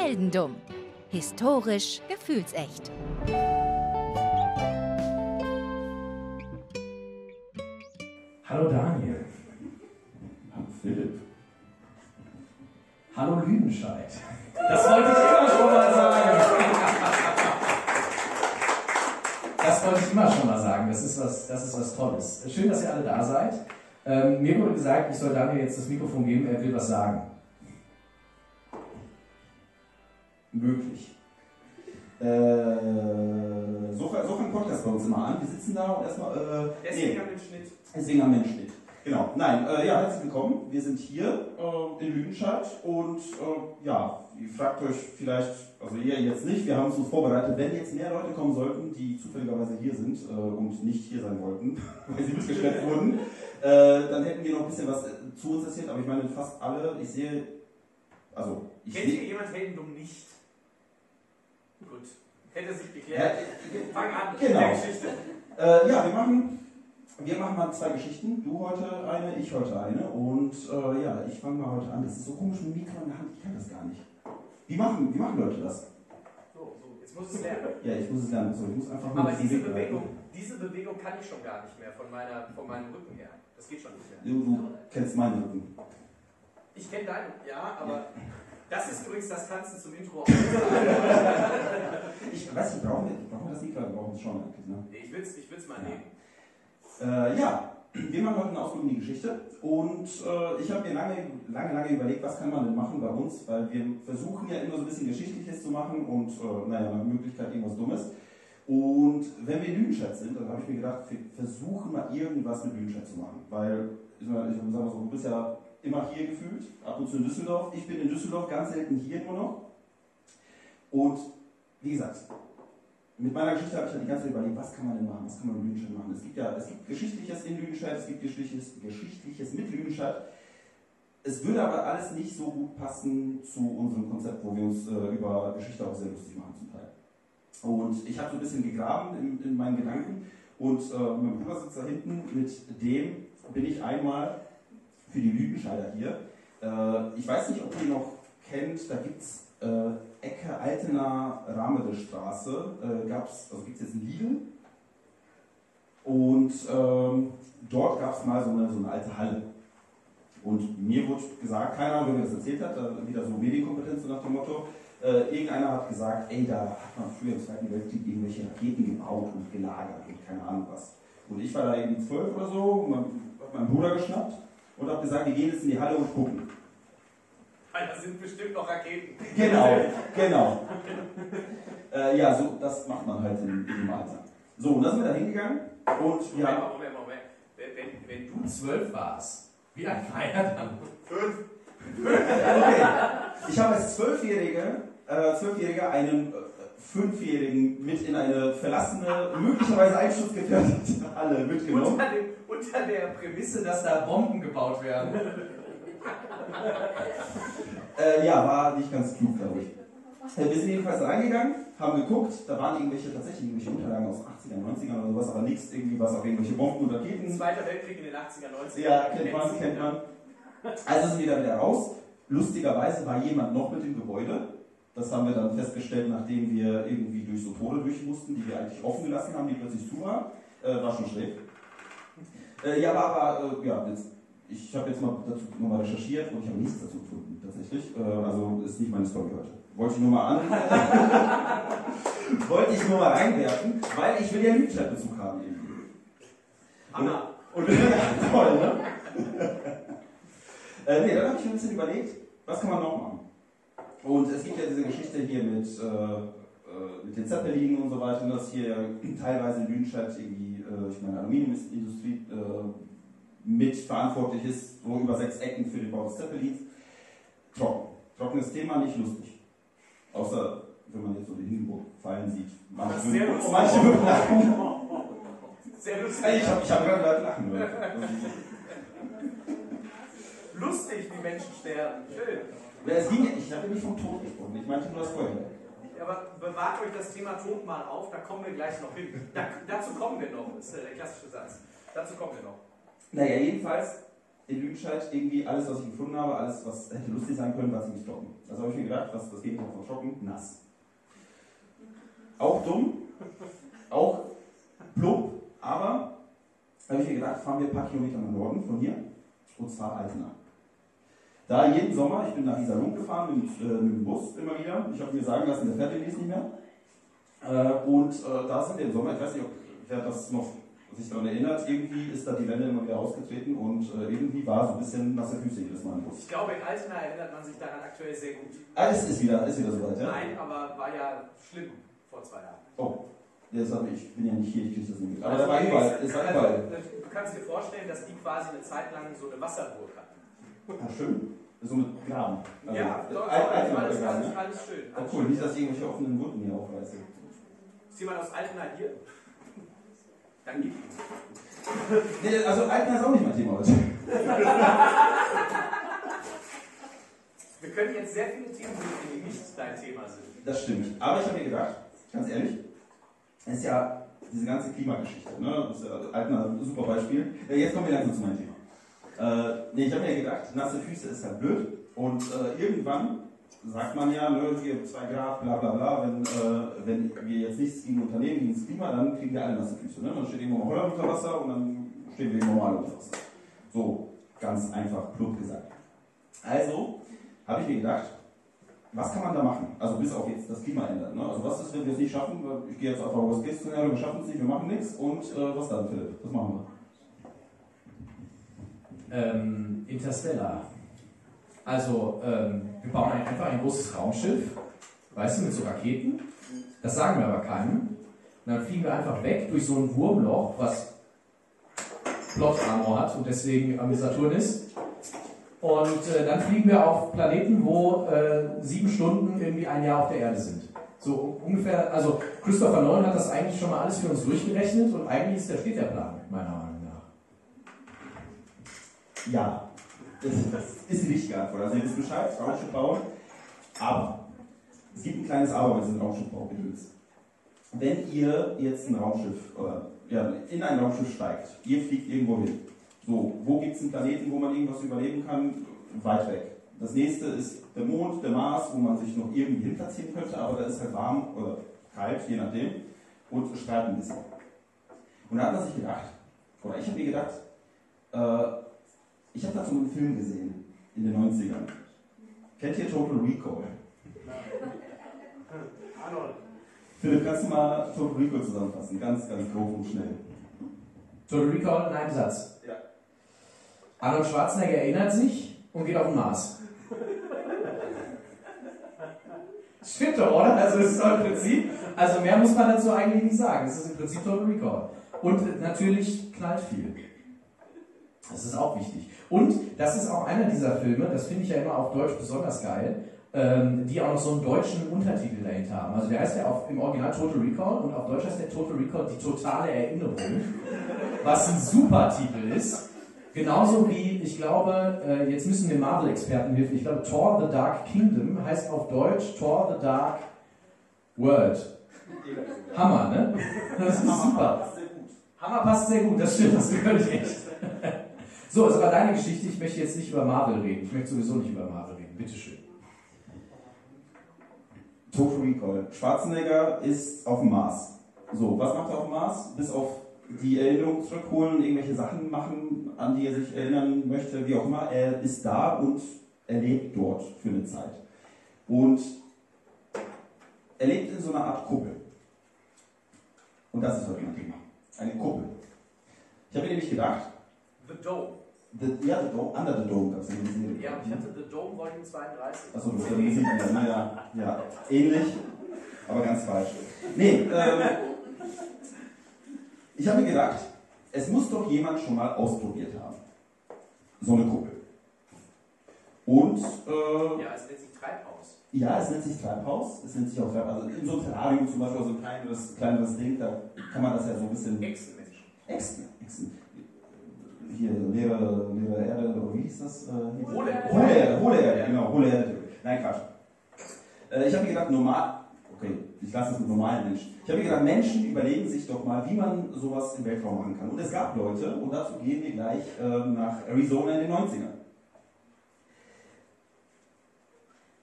Heldendum. Historisch gefühlsecht. Hallo Daniel. Hallo Philipp. Hallo Lüdenscheid. Das wollte ich immer schon mal sagen. Das wollte ich immer schon mal sagen. Das ist was, das ist was Tolles. Schön, dass ihr alle da seid. Ähm, mir wurde gesagt, ich soll Daniel jetzt das Mikrofon geben, er will was sagen. Möglich. Äh, so, so fängt Podcast bei uns immer an. Wir sitzen da und erstmal. Äh, Deswegen nee, den Schnitt. Deswegen den Schnitt. Genau. Nein, äh, ja, herzlich willkommen. Wir sind hier äh, in Lüdenscheid und äh, ja, ihr fragt euch vielleicht, also ihr jetzt nicht, wir haben es uns vorbereitet, wenn jetzt mehr Leute kommen sollten, die zufälligerweise hier sind äh, und nicht hier sein wollten, weil sie mitgeschleppt wurden, äh, dann hätten wir noch ein bisschen was zu uns erzählt, aber ich meine fast alle, ich sehe, also ich Kennt hier jemand Heldendum nicht? Gut. Hätte sich geklärt. Ja, Fang an. Genau. Äh, ja, wir machen, wir machen mal zwei Geschichten. Du heute eine, ich heute eine. Und äh, ja, ich fange mal heute an. Das ist so komisch mit dem Mikro in der Hand, ich kann das gar nicht. Wie machen, wie machen Leute das? So, so, jetzt muss es lernen. Ja, ich muss es lernen. So, ich muss einfach Aber diese Bewegung, diese Bewegung kann ich schon gar nicht mehr von, meiner, von meinem Rücken her. Das geht schon nicht mehr. Du, du kennst meinen Rücken. Ich kenne deinen, ja, aber. Ja. Das ist übrigens das Tanzen zum Intro. ich weiß nicht, brauchen wir, brauchen wir das nicht, wir brauchen es schon eigentlich. Ne? Ich will es ich will's mal nehmen. Äh, ja, wir machen heute eine Ausflug in die Geschichte und äh, ich habe mir lange, lange, lange überlegt, was kann man denn machen bei uns, weil wir versuchen ja immer so ein bisschen Geschichtliches zu machen und, äh, naja, nach Möglichkeit irgendwas Dummes. Und wenn wir in Lüdenscheid sind, dann habe ich mir gedacht, wir versuchen mal irgendwas mit Lüdenscheid zu machen, weil, ich sag mal so, du bist ja immer hier gefühlt, ab und zu in Düsseldorf. Ich bin in Düsseldorf, ganz selten hier nur noch. Und wie gesagt, mit meiner Geschichte habe ich dann die ganze Zeit überlegt, was kann man denn machen, was kann man mit Lüdenscheid machen. Es gibt ja es gibt Geschichtliches in Lüdenscheid, es gibt Geschichtliches, Geschichtliches mit Lüdenscheid. Es würde aber alles nicht so gut passen zu unserem Konzept, wo wir uns äh, über Geschichte auch sehr lustig machen zum Teil. Und ich habe so ein bisschen gegraben in, in meinen Gedanken und äh, mein Bruder sitzt da hinten, mit dem bin ich einmal für die Lüdenscheider hier. Äh, ich weiß nicht, ob ihr noch kennt, da gibt es äh, Ecke Altener Ramede Straße, äh, also gibt es jetzt ein Lidl. Und ähm, dort gab es mal so eine, so eine alte Halle. Und mir wurde gesagt, keine Ahnung, wer mir das erzählt hat, wieder so Medienkompetenz nach dem Motto, äh, irgendeiner hat gesagt, ey, da hat man früher im Zweiten Weltkrieg irgendwelche Raketen gebaut und gelagert und keine Ahnung was. Und ich war da irgendwie zwölf oder so, man hat meinen Bruder geschnappt und habe gesagt, wir gehen jetzt in die Halle und gucken. Da sind bestimmt noch Raketen. Genau, genau. äh, ja, so, das macht man halt in, in dem Alter. So, und dann sind wir da hingegangen und wir Moment, Moment, Moment. Wenn, wenn, wenn du zwölf warst, wie alt war er dann? Fünf. okay. Ich habe als Zwölfjährige, äh, Zwölfjähriger einen äh, Fünfjährigen mit in eine verlassene, möglicherweise einschutzgefährdete Halle mitgenommen. Unter, dem, unter der Prämisse, dass da Bomben gebaut werden. äh, ja, war nicht ganz klug, glaube ich. Äh, wir sind jedenfalls reingegangen, haben geguckt, da waren irgendwelche, tatsächlich irgendwelche Unterlagen aus 80er, 90er oder sowas, aber nichts irgendwie was auf irgendwelche Bomben und Raketen. Zweiter Weltkrieg in den 80er, 90er. Ja, kennt man, kennt man. Also sind wir da wieder raus. Lustigerweise war jemand noch mit dem Gebäude. Das haben wir dann festgestellt, nachdem wir irgendwie durch so Tore durch mussten, die wir eigentlich offen gelassen haben, die plötzlich zu waren. Äh, war schon schräg. Äh, ja, aber, aber äh, ja, jetzt, ich habe jetzt mal dazu nochmal recherchiert und ich habe nichts dazu gefunden, tatsächlich. Äh, also ist nicht meine Story heute. Wollte ich nur mal an. wollte ich nur mal reinwerfen, weil ich will ja einen Bezug haben irgendwie. Anna. Und, toll, ne? äh, nee, dann habe ich mir ein bisschen überlegt, was kann man noch machen? Und es gibt ja diese Geschichte hier mit, äh, äh mit den Zeppelinen und so weiter, dass hier teilweise in Lüdenscheid irgendwie, äh, ich meine, Aluminiumindustrie äh, mitverantwortlich ist, so über sechs Ecken für den Bau des Zeppelins. Trocken. Trockenes Thema, nicht lustig. Außer, wenn man jetzt so den Hindenburg fallen sieht. Manche, sehr lustig. manche würden lachen. Sehr lustig. Ich habe hab gerade Leute lachen gehört. lustig, wie Menschen sterben. Schön. Es ging, ich habe nicht vom Tod gesprochen, ich meinte nur das Feuerwerk. Aber bewahrt euch das Thema Tod mal auf, da kommen wir gleich noch hin. Da, dazu kommen wir noch, ist der klassische Satz. Dazu kommen wir noch. Naja, jedenfalls in Lüdenscheid irgendwie alles, was ich gefunden habe, alles, was hätte lustig sein können, war ziemlich trocken. Also habe ich mir gedacht, was das Gegenteil von trocken? Nass. Auch dumm, auch plump, aber habe ich mir gedacht, fahren wir ein paar Kilometer nach Norden von hier, und zwar Altena. Da jeden Sommer, ich bin nach Iserlohn gefahren mit, äh, mit dem Bus immer wieder. Ich habe mir sagen lassen, der fährt demnächst nicht mehr. Äh, und äh, da sind wir im Sommer, ich weiß nicht, ob wer das noch sich daran erinnert, irgendwie ist da die Wende immer wieder ausgetreten und äh, irgendwie war so ein bisschen nasse Füße jedes Mal im Bus. Ich glaube, in Altena erinnert man sich daran aktuell sehr gut. Ah, es ist wieder, ist wieder soweit, ja? Nein, aber war ja schlimm vor zwei Jahren. Oh, jetzt habe ich, bin ja nicht hier, ich kriege das nicht mit. Aber war überall, es war überall. Also, du kannst dir vorstellen, dass die quasi eine Zeit lang so eine Wasserburg hatten. Ah, schön. So mit Graben. Also, ja, äh, dort Alt- alles, alles, alles, ne? alles schön. Alles cool, schön. nicht, dass ich irgendwelche offenen Wunden hier aufreiße. Ist jemand aus Altena hier? Dann gibt es. Nee, also Altena ist auch nicht mein Thema heute. Wir können jetzt sehr viele Themen finden, die nicht dein Thema sind. Das stimmt. Aber ich habe mir gedacht, ganz ehrlich, es ist ja diese ganze Klimageschichte. Ne? Das ist ja Altena ein super Beispiel. Ja, jetzt kommen wir langsam zu meinem Thema. Äh, nee, ich habe mir gedacht, nasse Füße ist halt blöd. Und äh, irgendwann sagt man ja, ne, hier 2 Grad, bla bla bla, wenn, äh, wenn wir jetzt nichts gegen Unternehmen, gegen das Klima, dann kriegen wir alle nasse Füße. Ne? Dann steht irgendwo mal Holland unter Wasser und dann stehen wir normal unter Wasser. So, ganz einfach, plump gesagt. Also habe ich mir gedacht, was kann man da machen? Also bis auf jetzt das Klima ändern. Ne? Also was ist, wenn wir es nicht schaffen? Ich gehe jetzt auf Worst Case Szenario, wir schaffen es nicht, wir machen nichts. Und äh, was dann, Philipp? Was machen Ähm, Interstellar. Also, ähm, wir bauen ein- einfach ein großes Raumschiff, weißt du, mit so Raketen. Das sagen wir aber keinem. Und dann fliegen wir einfach weg durch so ein Wurmloch, was Plot Armor hat und deswegen am Saturn ist. Und äh, dann fliegen wir auf Planeten, wo äh, sieben Stunden irgendwie ein Jahr auf der Erde sind. So ungefähr, also Christopher Nolan hat das eigentlich schon mal alles für uns durchgerechnet und eigentlich ist der steht der Plan, meiner Meinung nach. Ja, das, das ist die richtige Antwort. Also ihr wisst Bescheid, Raumschiff bauen. Aber es gibt ein kleines Aber bei diesem Raumschiffbaugedöns. Wenn ihr jetzt ein Raumschiff oder ja, in ein Raumschiff steigt, ihr fliegt irgendwo hin. So, wo gibt es einen Planeten, wo man irgendwas überleben kann? Weit weg. Das nächste ist der Mond, der Mars, wo man sich noch irgendwie hinplatzieren könnte, aber da ist halt warm oder kalt, je nachdem, und strahlt ein bisschen. Und da hat man sich gedacht, oder ich habe mir gedacht, äh, ich habe dazu einen Film gesehen in den 90ern. Kennt ihr Total Recall? Arnold. Philipp, kannst du mal Total Recall zusammenfassen? Ganz, ganz grob und schnell. Total Recall in einem Satz. Ja. Arnold Schwarzenegger erinnert sich und geht auf den Mars. Stimmt doch, oder? Also es ist doch im Prinzip, also mehr muss man dazu eigentlich nicht sagen. Es ist im Prinzip Total Recall. Und natürlich knallt viel. Das ist auch wichtig. Und das ist auch einer dieser Filme, das finde ich ja immer auf Deutsch besonders geil, ähm, die auch noch so einen deutschen Untertitel dahinter haben. Also der heißt ja auf, im Original Total Recall und auf Deutsch heißt der Total Recall die totale Erinnerung, was ein super Titel ist. Genauso wie, ich glaube, äh, jetzt müssen mir Marvel-Experten helfen, ich glaube Thor the Dark Kingdom heißt auf Deutsch Thor the Dark World. Hammer, ne? Das ist super. Hammer passt sehr gut, das stimmt, das ist völlig echt. So, es war deine Geschichte, ich möchte jetzt nicht über Marvel reden. Ich möchte sowieso nicht über Marvel reden, bitteschön. Total Recall. Schwarzenegger ist auf dem Mars. So, was macht er auf dem Mars? Bis auf die Erinnerung zurückholen, irgendwelche Sachen machen, an die er sich erinnern möchte, wie auch immer. Er ist da und er lebt dort für eine Zeit. Und er lebt in so einer Art Kuppel. Und das ist heute mein Thema. Eine Kuppel. Ich habe mir nämlich gedacht, The Dome. The, ja, the dome, Under the Dome gab es ja diesen Ja, ich hatte The Dome Volume 32. Achso, du bist ja Musik, ja, ja, ähnlich, aber ganz falsch. Nee, ähm, ich habe mir gedacht, es muss doch jemand schon mal ausprobiert haben. So eine Kuppel. Und, äh, Ja, es nennt sich Treibhaus. ja, es nennt sich Treibhaus, es nennt sich auch Treibhaus. Also in so einem Terrarium zum Beispiel, so ein kleineres, kleineres Ding, da kann man das ja so ein bisschen Echsenmenschen. Exen, Exen. Hier, leere, leere Erde, oder wie hieß das? Äh? Hohle Erde. Hohle Erde, hohle Erde, genau, hohle Erde. Nein, Quatsch. Äh, ich habe mir gedacht, normal, okay, ich lasse es mit normalen Menschen. Ich habe mir gedacht, Menschen überlegen sich doch mal, wie man sowas im Weltraum machen kann. Und es gab Leute, und dazu gehen wir gleich äh, nach Arizona in den 90ern.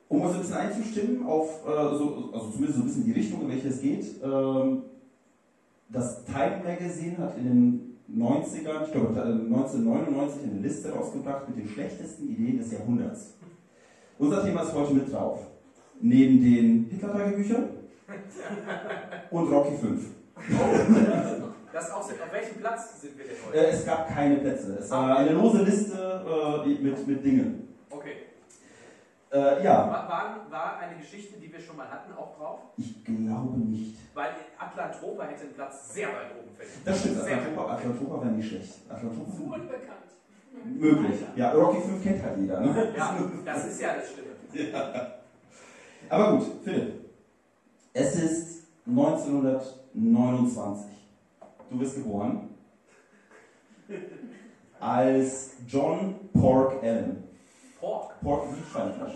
Um uns ein bisschen einzustimmen auf, äh, so, also zumindest so ein bisschen die Richtung, in welche es geht, ähm, das Time Magazine hat in den 90ern, ich glaube 1999, eine Liste rausgebracht mit den schlechtesten Ideen des Jahrhunderts. Unser Thema ist heute mit drauf. Neben den Hitler-Tagebüchern und Rocky 5. Das auch sind, auf welchem Platz sind wir denn heute? Äh, es gab keine Plätze. Es war eine lose Liste äh, mit, mit Dingen. Okay. Äh, ja, War, war, eine Geschichte, die wir schon mal hatten, auch drauf? ich glaube nicht. Weil Atlantropa hätte einen Platz sehr weit oben verdient. Das stimmt, Atlantropa, Atlantropa wäre nicht schlecht. Atlantropa Unbekannt. möglich. Ja, Rocky 5 kennt halt jeder. Ne? Ja, das ist ja das Schlimme. Aber gut, Philipp. Es ist 1929. Du bist geboren als John Pork Allen. Pork. Pork wie Schweinefleisch.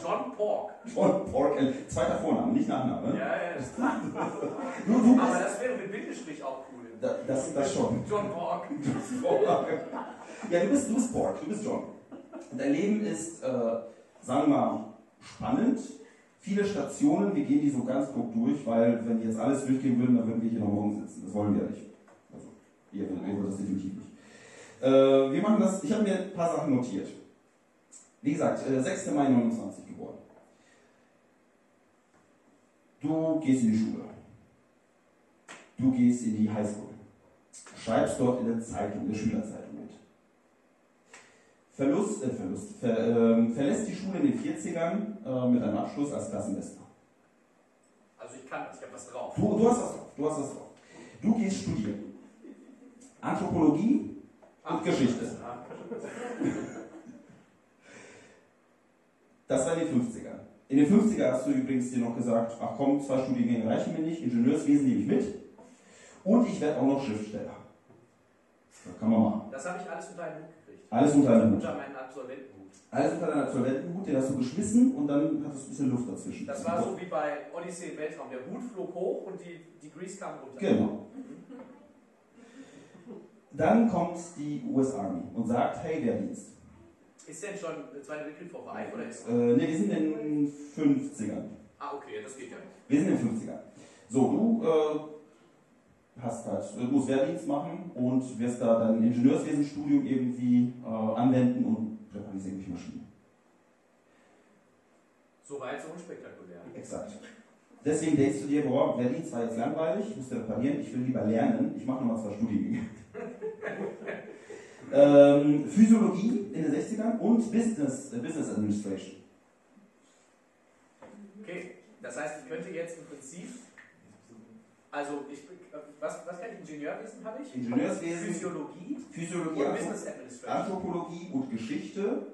John Pork. John Pork Allen. Zweiter Vorname, nicht Nachname. Ja, ja, das Du, du Aber das wäre mit Bindestrich auch cool. da, das, das schon. John Pork. Ja, du bist, du bist Pork, du bist John. Dein Leben ist, äh, sagen wir mal, spannend. Viele Stationen, wir gehen die so ganz grob durch, weil wenn wir jetzt alles durchgehen würden, dann würden wir hier noch morgen sitzen. Das wollen wir ja nicht. Also, ihr, wollt das definitiv nicht. Äh, wir machen das, ich habe mir ein paar Sachen notiert. Wie gesagt, äh, 6. Mai 29 geboren. Du gehst in die Schule. Du gehst in die Highschool. Schreibst dort in der Zeitung, in der Schülerzeitung mit. Verlust, äh, Verlust, ver, ähm, verlässt die Schule in den 40ern äh, mit einem Abschluss als Klassenbester. Also ich kann das, ich habe was drauf. Du, du hast was drauf, du hast was drauf. Du gehst studieren. Anthropologie und Geschichte. Das war in den 50ern. In den 50ern hast du übrigens dir noch gesagt, ach komm, zwei Studiengänge reichen mir nicht, Ingenieurswesen nehme ich mit und ich werde auch noch Schriftsteller. Das kann man machen. Das habe ich alles unter einen Hut gekriegt. Alles unter einem Hut. Unter meinen Absolventenhut. Alles unter deinem Absolventenhut, den hast du geschmissen und dann hattest du ein bisschen Luft dazwischen. Das war so wie bei Odyssee im Weltraum. Der Hut flog hoch und die, die Grease kam runter. Genau. Dann kommt die US Army und sagt, hey, Wehrdienst. Ist denn schon der Zweite Weltkrieg vorbei? Oder ist Äh, ne, wir sind in den 50ern. Ah, okay, das geht ja. Wir sind in den 50ern. So, du äh, hast halt, du musst Wehrdienst machen und wirst da dein Ingenieurswesenstudium irgendwie äh, anwenden und reparierst irgendwelche Maschinen. Soweit so unspektakulär. Exakt. Deswegen denkst du dir, boah, Wehrdienst war jetzt langweilig, ich musste reparieren, ich will lieber lernen, ich mache nochmal zwei Studiengänge. ähm, Physiologie in den 60ern und Business, äh, Business Administration. Okay, das heißt, ich könnte jetzt im Prinzip, also ich, was, was kann ich, Ingenieurwesen habe ich? Ingenieurswesen, Physiologie Physiologie, und Business Administration. Anthropologie und Geschichte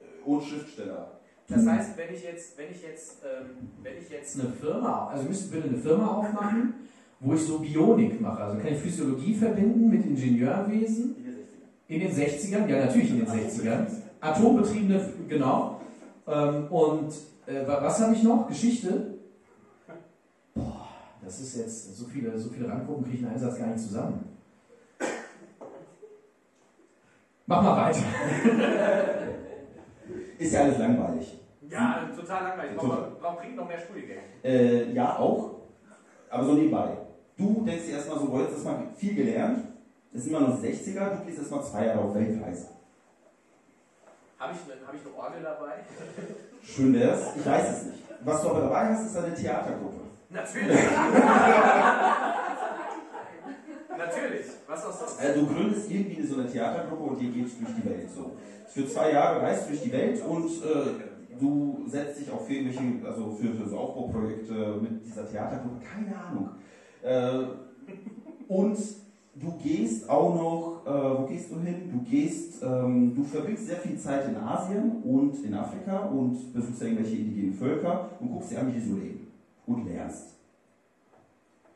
äh, und Schriftsteller. Das heißt, wenn ich jetzt, wenn ich jetzt, ähm, wenn ich jetzt, eine Firma, also müssten bitte eine Firma aufmachen, wo ich so Bionik mache. Also kann ich Physiologie verbinden mit Ingenieurwesen In den 60ern. in den 60ern, ja natürlich in den 60ern. Atombetriebene, genau. Ähm, und äh, wa- was habe ich noch? Geschichte? Boah, das ist jetzt, so viele, so viele Randgruppen kriege ich in einem Einsatz gar nicht zusammen. Mach mal weiter. Ist ja alles langweilig. ja, total langweilig. Warum, warum kriegt noch mehr Studiengänge? Äh, ja, auch. Aber so nebenbei. Du denkst dir erstmal so, boah, jetzt hast du mal viel gelernt. Das sind immer noch die 60er, du gehst erstmal zwei Jahre auf Weltreise. Habe ich, eine, hab ich eine Orgel dabei? Schön wär's. Ich weiß es nicht. Was du aber dabei hast, ist eine Theatergruppe. Natürlich. Natürlich. Was auch sonst? Äh, du gründest irgendwie so eine Theatergruppe und ihr geht durch die Welt. So. Für zwei Jahre reist du durch die Welt und äh, du setzt dich auch für irgendwelche, also für, für so Aufbauprojekte mit dieser Theatergruppe, keine Ahnung. Äh, und du gehst auch noch, äh, wo gehst du hin? Du gehst, ähm, du verbringst sehr viel Zeit in Asien und in Afrika und besuchst irgendwelche indigenen Völker und guckst dir an, wie die so leben und lernst.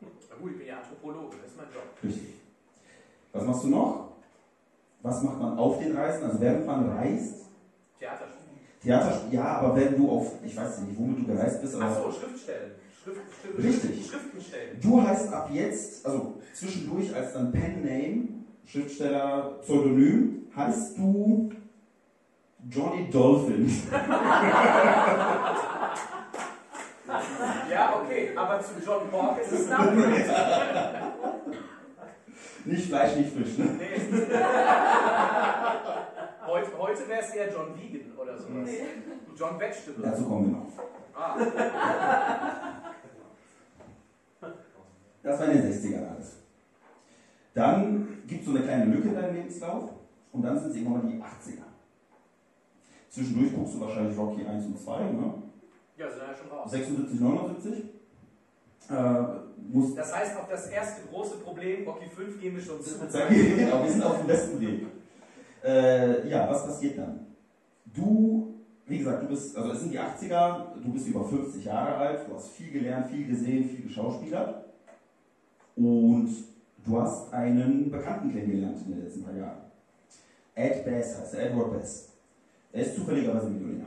Na gut, ich bin ja Anthropologe, das ist mein Job. Richtig. Was machst du noch? Was macht man auf den Reisen? Also während man reist, Theaterspiel. Theater, ja, aber wenn du auf, ich weiß nicht, womit du gereist bist, aber Achso, Schriftstellen. Schrift, Schrift, Richtig. Schriftenstellen. du heißt ab jetzt, also zwischendurch als dann Pen Name, Schriftsteller, Pseudonym, heißt du Johnny Dolphin. Ja, okay, aber zu John Borg ist es Upgrade. Nicht Fleisch, nicht Fisch, ne? Nee, heute heute wäre es eher John Vegan oder sowas. John Vegetable. Dazu kommen wir noch. Ah, Das war in den 60ern alles. Dann gibt es so eine kleine Lücke in deinem Lebenslauf und dann sind es irgendwann mal die 80er. Zwischendurch guckst du wahrscheinlich Rocky 1 und 2, ne? ja, sind ja schon raus. 76, 79. Äh, muss, Das heißt, auf das erste große Problem, Rocky 5, gehen wir schon zu. genau, wir sind auf dem besten Weg. Äh, ja, was passiert dann? Du, wie gesagt, du bist, also es sind die 80er, du bist über 50 Jahre alt, du hast viel gelernt, viel gesehen, viel geschauspielert und du hast einen Bekannten kennengelernt in den letzten paar Jahren. Ed Bass heißt er, Edward Bass. Er ist zufälligerweise Millionär.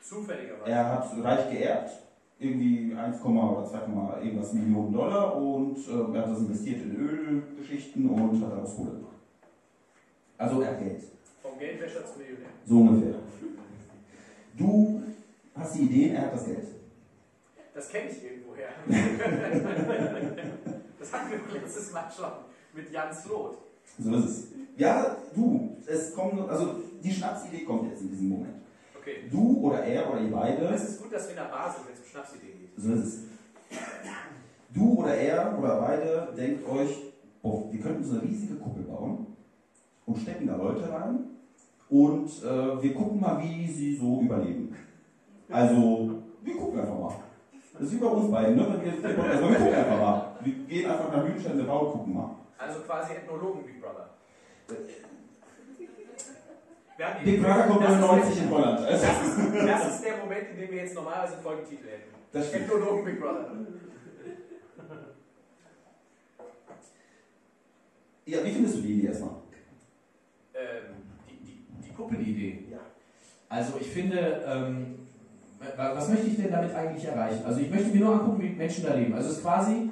Zufälligerweise. Er hat reich geerbt, irgendwie 1, oder 2, irgendwas Millionen Dollar und äh, er hat das investiert in Ölgeschichten und hat daraus Kohle gemacht. Also er hat Geld, Vom Geldwäscher zum Millionär. so ungefähr. Du hast die Ideen, er hat das Geld. Das kenne ich irgendwoher. das hatten wir letztes Mal schon mit Jan Sloth. So ist es. Ja, du, es kommt, also die Schnapsidee kommt jetzt in diesem Moment. Okay. Du oder er oder ihr beide Es ist gut, dass wir in der Basis, wenn es um Schnapsideen geht. So ist es. Du oder er oder beide denkt euch, oh, wir könnten so eine riesige Kuppel bauen und stecken da Leute rein und äh, wir gucken mal, wie sie so überleben. Also, wir gucken einfach mal. Das ist wie bei uns beiden, ne? Wir, wir, also wir gucken einfach mal. Wir gehen einfach nach Lüdenscheid in den Bau gucken mal. Also quasi Ethnologen Big Brother. Wir haben die- Big Brother kommt das ist 99 in Holland. Also, Das ist, das ist der Moment, in dem wir jetzt normalerweise einen Folgentitel hätten. Das stimmt. Ethnologen Big Brother. ja, wie findest du die Idee erstmal? Ähm, Die, die, die Kuppelidee. Ja. Also ich finde, ähm, wa- was möchte ich denn damit eigentlich erreichen? Also ich möchte mir nur angucken, wie Menschen da leben. Also es ist quasi.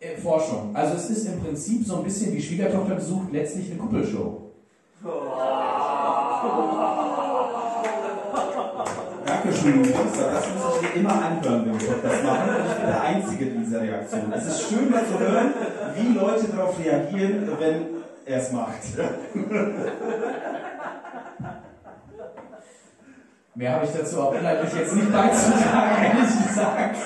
Äh, Forschung. Also es ist im Prinzip so ein bisschen wie Schwiegertochter besucht letztlich eine Kuppelshow. Dankeschön, Monster. Das muss ich dir immer anhören, wenn wir das machen. Ich bin der Einzige in dieser Reaktion. Es ist schön mal zu hören, wie Leute darauf reagieren, wenn er es macht. Mehr habe ich dazu auch inhaltlich jetzt nicht beizutragen, ehrlich gesagt.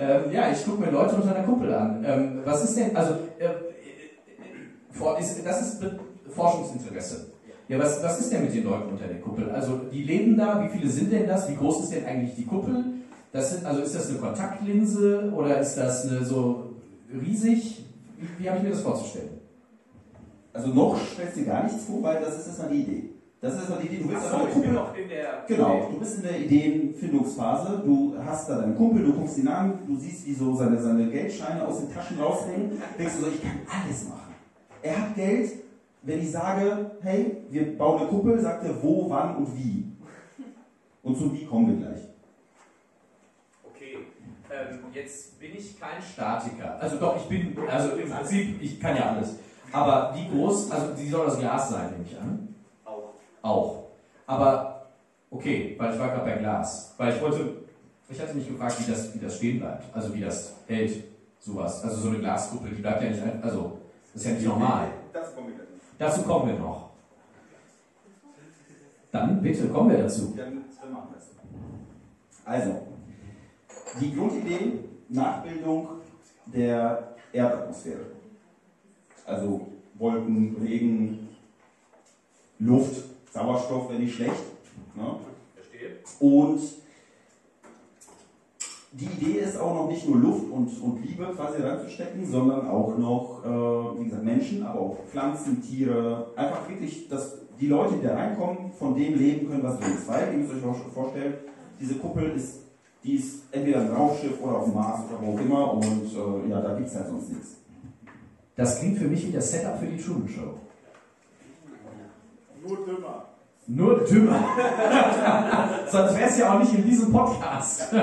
Ähm, ja, ich gucke mir Leute unter einer Kuppel an. Ähm, was ist denn, also, äh, äh, ist, das ist Forschungsinteresse. Ja, was, was ist denn mit den Leuten unter der Kuppel? Also, die leben da, wie viele sind denn das? Wie groß ist denn eigentlich die Kuppel? Das sind, also, ist das eine Kontaktlinse oder ist das eine so riesig? Wie, wie habe ich mir das vorzustellen? Also noch stellst du dir gar nichts vor, weil das ist erstmal die Idee. Das ist erstmal die Idee. Du Achso, eine ich bin noch in der. Genau, du bist in der Ideenfindungsphase, du hast da deinen Kumpel, du guckst ihn an, du siehst, wie so seine, seine Geldscheine aus den Taschen raushängen, denkst du so, ich kann alles machen. Er hat Geld, wenn ich sage, hey, wir bauen eine Kuppel, sagt er wo, wann und wie. Und zum Wie kommen wir gleich. Okay. Ähm, jetzt bin ich kein Statiker. Also doch, ich bin, also im Prinzip, ich kann ja alles. Aber wie groß, also die soll aus Glas sein, nehme ich an. Auch. Aber, okay, weil ich war gerade bei Glas. Weil ich wollte, ich hatte mich gefragt, wie das, wie das stehen bleibt. Also wie das hält, sowas. Also so eine Glaskuppel, die bleibt ja nicht, ein- also, das ist ja nicht normal. Das kommen wir gleich. Dazu kommen wir noch. Dann bitte, kommen wir dazu. Dann machen wir es. Also, die Grundidee, Nachbildung der Erdatmosphäre. Also Wolken, Regen, Luft, Sauerstoff wäre nicht schlecht. Ne? Verstehe. Und die Idee ist auch noch nicht nur Luft und, und Liebe quasi reinzustecken, sondern auch noch, äh, wie gesagt, Menschen, aber auch Pflanzen, Tiere. Einfach wirklich, dass die Leute, die da reinkommen, von dem leben können, was drin ist. Weil, ihr müsst euch auch vorstellen, diese Kuppel ist, die ist entweder ein Raumschiff oder auf dem Mars oder wo auch immer und äh, ja, da gibt es halt sonst nichts. Das klingt für mich wie das Setup für die Truman Show. Nur dümmer. Nur dümmer. Sonst wäre es ja auch nicht in diesem Podcast.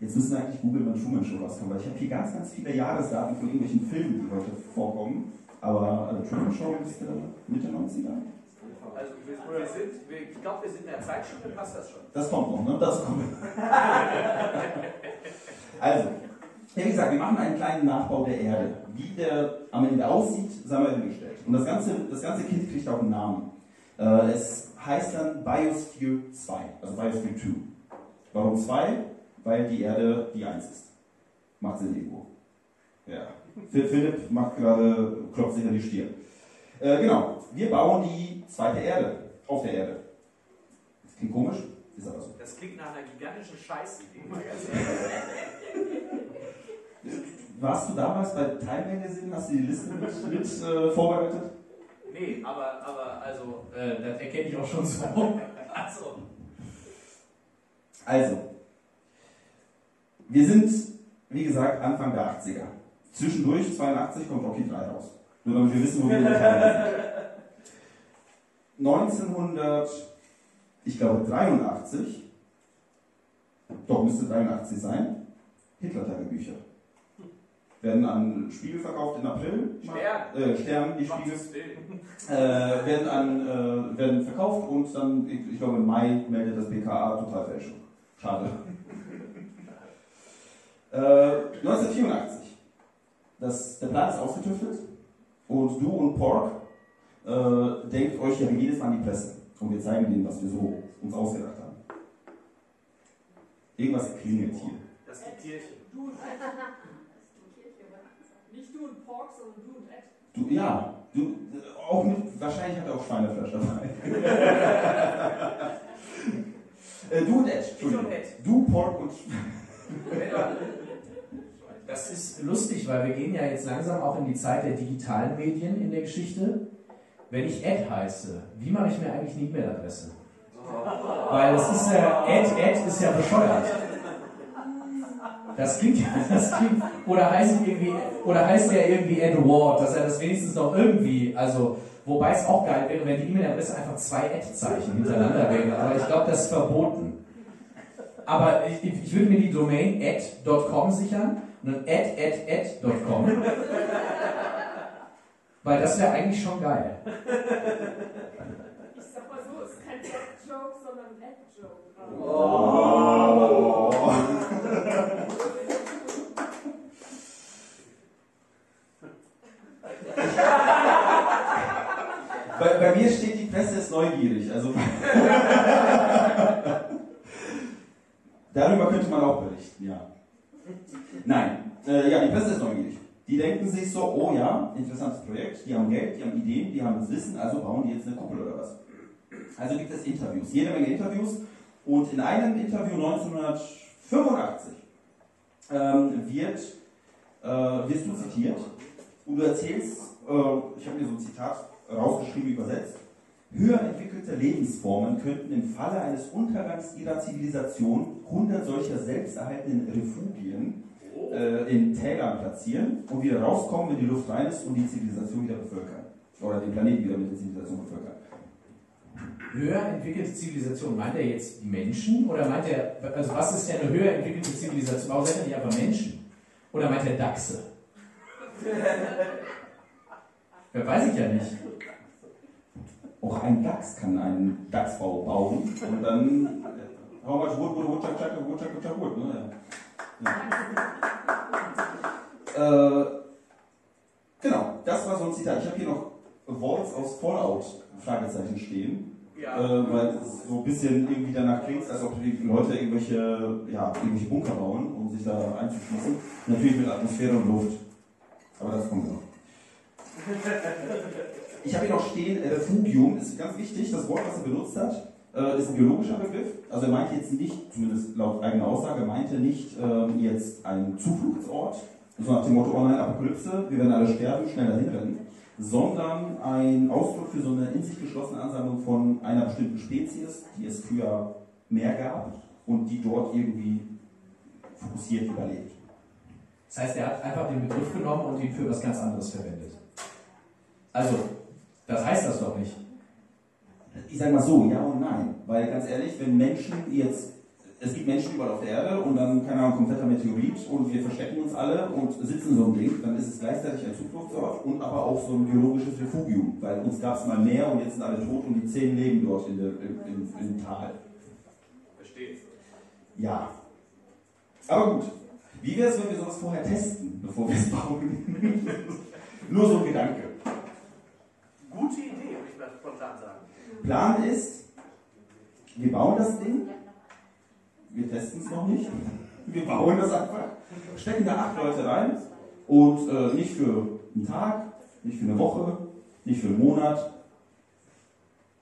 Jetzt müssen wir eigentlich googeln, wann Truman Show rauskam, weil ich habe hier ganz, ganz viele Jahresdaten von irgendwelchen Filmen, die heute vorkommen. Aber äh, Truman Show ist äh, Mitte 90er. Also wir, wir sind, wir, ich glaube, wir sind in der Zeitstunde, passt das schon. Das kommt noch, ne? Das kommt. also, wie gesagt, wir machen einen kleinen Nachbau der Erde. Wie der am Ende aussieht, sei mal hingestellt. Und das ganze, das ganze Kind kriegt auch einen Namen. Äh, es heißt dann Biosphere 2, also Biosphere 2. Warum 2? Weil die Erde die 1 ist. Macht Sinn irgendwo. Ja. Philipp macht gerade, klopft sich an die Stirn. Äh, genau, wir bauen die zweite Erde auf der Erde. Das klingt komisch, ist aber so. Das klingt nach einer gigantischen Scheißidee. Warst du damals bei Time Magazine? Hast du die Liste mit, mit äh, vorbereitet? nee, aber, aber also. Äh, das erkenne ich auch schon so. Achso. Also, wir sind, wie gesagt, Anfang der 80er. Zwischendurch, 82, kommt Rocky 3 raus. Nur damit wir wissen, wo wir sind. 1900, ich glaube 83, doch müsste 83 sein, Hitler-Tagebücher. Werden an Spiegel verkauft in April. Stern. Äh, Stern, die Spiegel. Äh, werden, an, äh, werden verkauft und dann, ich, ich glaube im Mai meldet das BKA Totalfälschung. Schade. äh, 1984. Das, der Plan ist ausgetüftelt und du und Pork äh, denkt euch ja wie jedes Mal an die Presse und wir zeigen denen, was wir so uns ausgedacht haben. Irgendwas klingelt hier. Das. Du und Ed. Nicht du und Pork, sondern du und Ed. Du, ja, du, auch mit, wahrscheinlich hat er auch Schweinefleisch dabei. äh, du und Ed, Ich und Entschuldigung. Ed. Du, Pork und Das ist lustig, weil wir gehen ja jetzt langsam auch in die Zeit der digitalen Medien in der Geschichte. Wenn ich Ed heiße, wie mache ich mir eigentlich eine E-Mail-Adresse? Weil das ist ja, Ed, Ed ist ja bescheuert. Das klingt ja, das klingt, oder heißt irgendwie, oder heißt der irgendwie Edward, dass er das wenigstens noch irgendwie, also, wobei es auch geil wäre, wenn die E-Mail-Adresse einfach zwei Ad-Zeichen hintereinander wäre, aber ich glaube, das ist verboten. Aber ich, ich würde mir die Domain ad.com sichern und dann ad.ad.com. Weil das wäre eigentlich schon geil. Ich sag mal so, es ist kein Ed-Joke, sondern ein Ed-Joke. Oh. Bei, bei mir steht, die Presse ist neugierig. Also Darüber könnte man auch berichten, ja. Nein, äh, ja, die Presse ist neugierig. Die denken sich so, oh ja, interessantes Projekt, die haben Geld, die haben Ideen, die haben das Wissen, also bauen die jetzt eine Kuppel oder was. Also gibt es Interviews, jede Menge Interviews. Und in einem Interview 1985 ähm, wird, äh, wirst du zitiert und du erzählst, äh, ich habe mir so ein Zitat rausgeschrieben, übersetzt, höher entwickelte Lebensformen könnten im Falle eines Untergangs ihrer Zivilisation 100 solcher selbsterhaltenden Refugien äh, in Tälern platzieren und wieder rauskommen, wenn die Luft rein ist und die Zivilisation wieder bevölkern. Oder den Planeten wieder mit der Zivilisation bevölkern. Höher entwickelte Zivilisation, meint er jetzt die Menschen? Oder meint er, also was ist denn eine höher entwickelte Zivilisation? Warum sagt er nicht einfach Menschen? Oder meint er Dachse? Wer weiß ich ja nicht. Auch ein Dachs kann einen Dachsbau bauen und dann äh, how much wood wood wood wood chuck chuck wood, ne? Ja. Äh, genau, das war so ein Zitat. Ich habe hier noch Walls aus Fallout Fragezeichen stehen. Ja. Äh, weil es so ein bisschen irgendwie danach klingt, als ob die Leute irgendwelche, ja, irgendwelche Bunker bauen, um sich da einzuschließen. Natürlich mit Atmosphäre und Luft. Aber das kommt noch. Ich habe hier noch stehen, äh, Refugium ist ganz wichtig. Das Wort, was er benutzt hat, äh, ist ein biologischer Begriff. Also er meinte jetzt nicht, zumindest laut eigener Aussage, meinte nicht ähm, jetzt einen Zufluchtsort, so nach dem Motto, oh nein, Apokalypse, wir werden alle sterben, schnell dahin rennen, sondern ein Ausdruck für so eine in sich geschlossene Ansammlung von einer bestimmten Spezies, die es früher mehr gab und die dort irgendwie fokussiert überlebt. Das heißt, er hat einfach den Begriff genommen und ihn für was ganz anderes verwendet. Also, das heißt das doch nicht. ich sage mal so, ja und nein. Weil ganz ehrlich, wenn Menschen jetzt, es gibt Menschen überall auf der Erde und dann, keine Ahnung, kompletter Meteorit und wir verstecken uns alle und sitzen in so einem Ding, dann ist es gleichzeitig ein Zufluchtsort und aber auch so ein biologisches Refugium. Weil uns gab es mal mehr und jetzt sind alle tot und die zehn leben dort in der, im, im, im Tal. Verstehe. Ja. Aber gut. Wie wäre es, wenn wir sowas vorher testen, bevor wir es bauen? Nur so ein Gedanke. Gute Idee, würde ich mal spontan sagen. Plan ist, wir bauen das Ding. Wir testen es noch nicht. Wir bauen das einfach. Stecken da acht Leute rein. Und äh, nicht für einen Tag, nicht für eine Woche, nicht für einen Monat.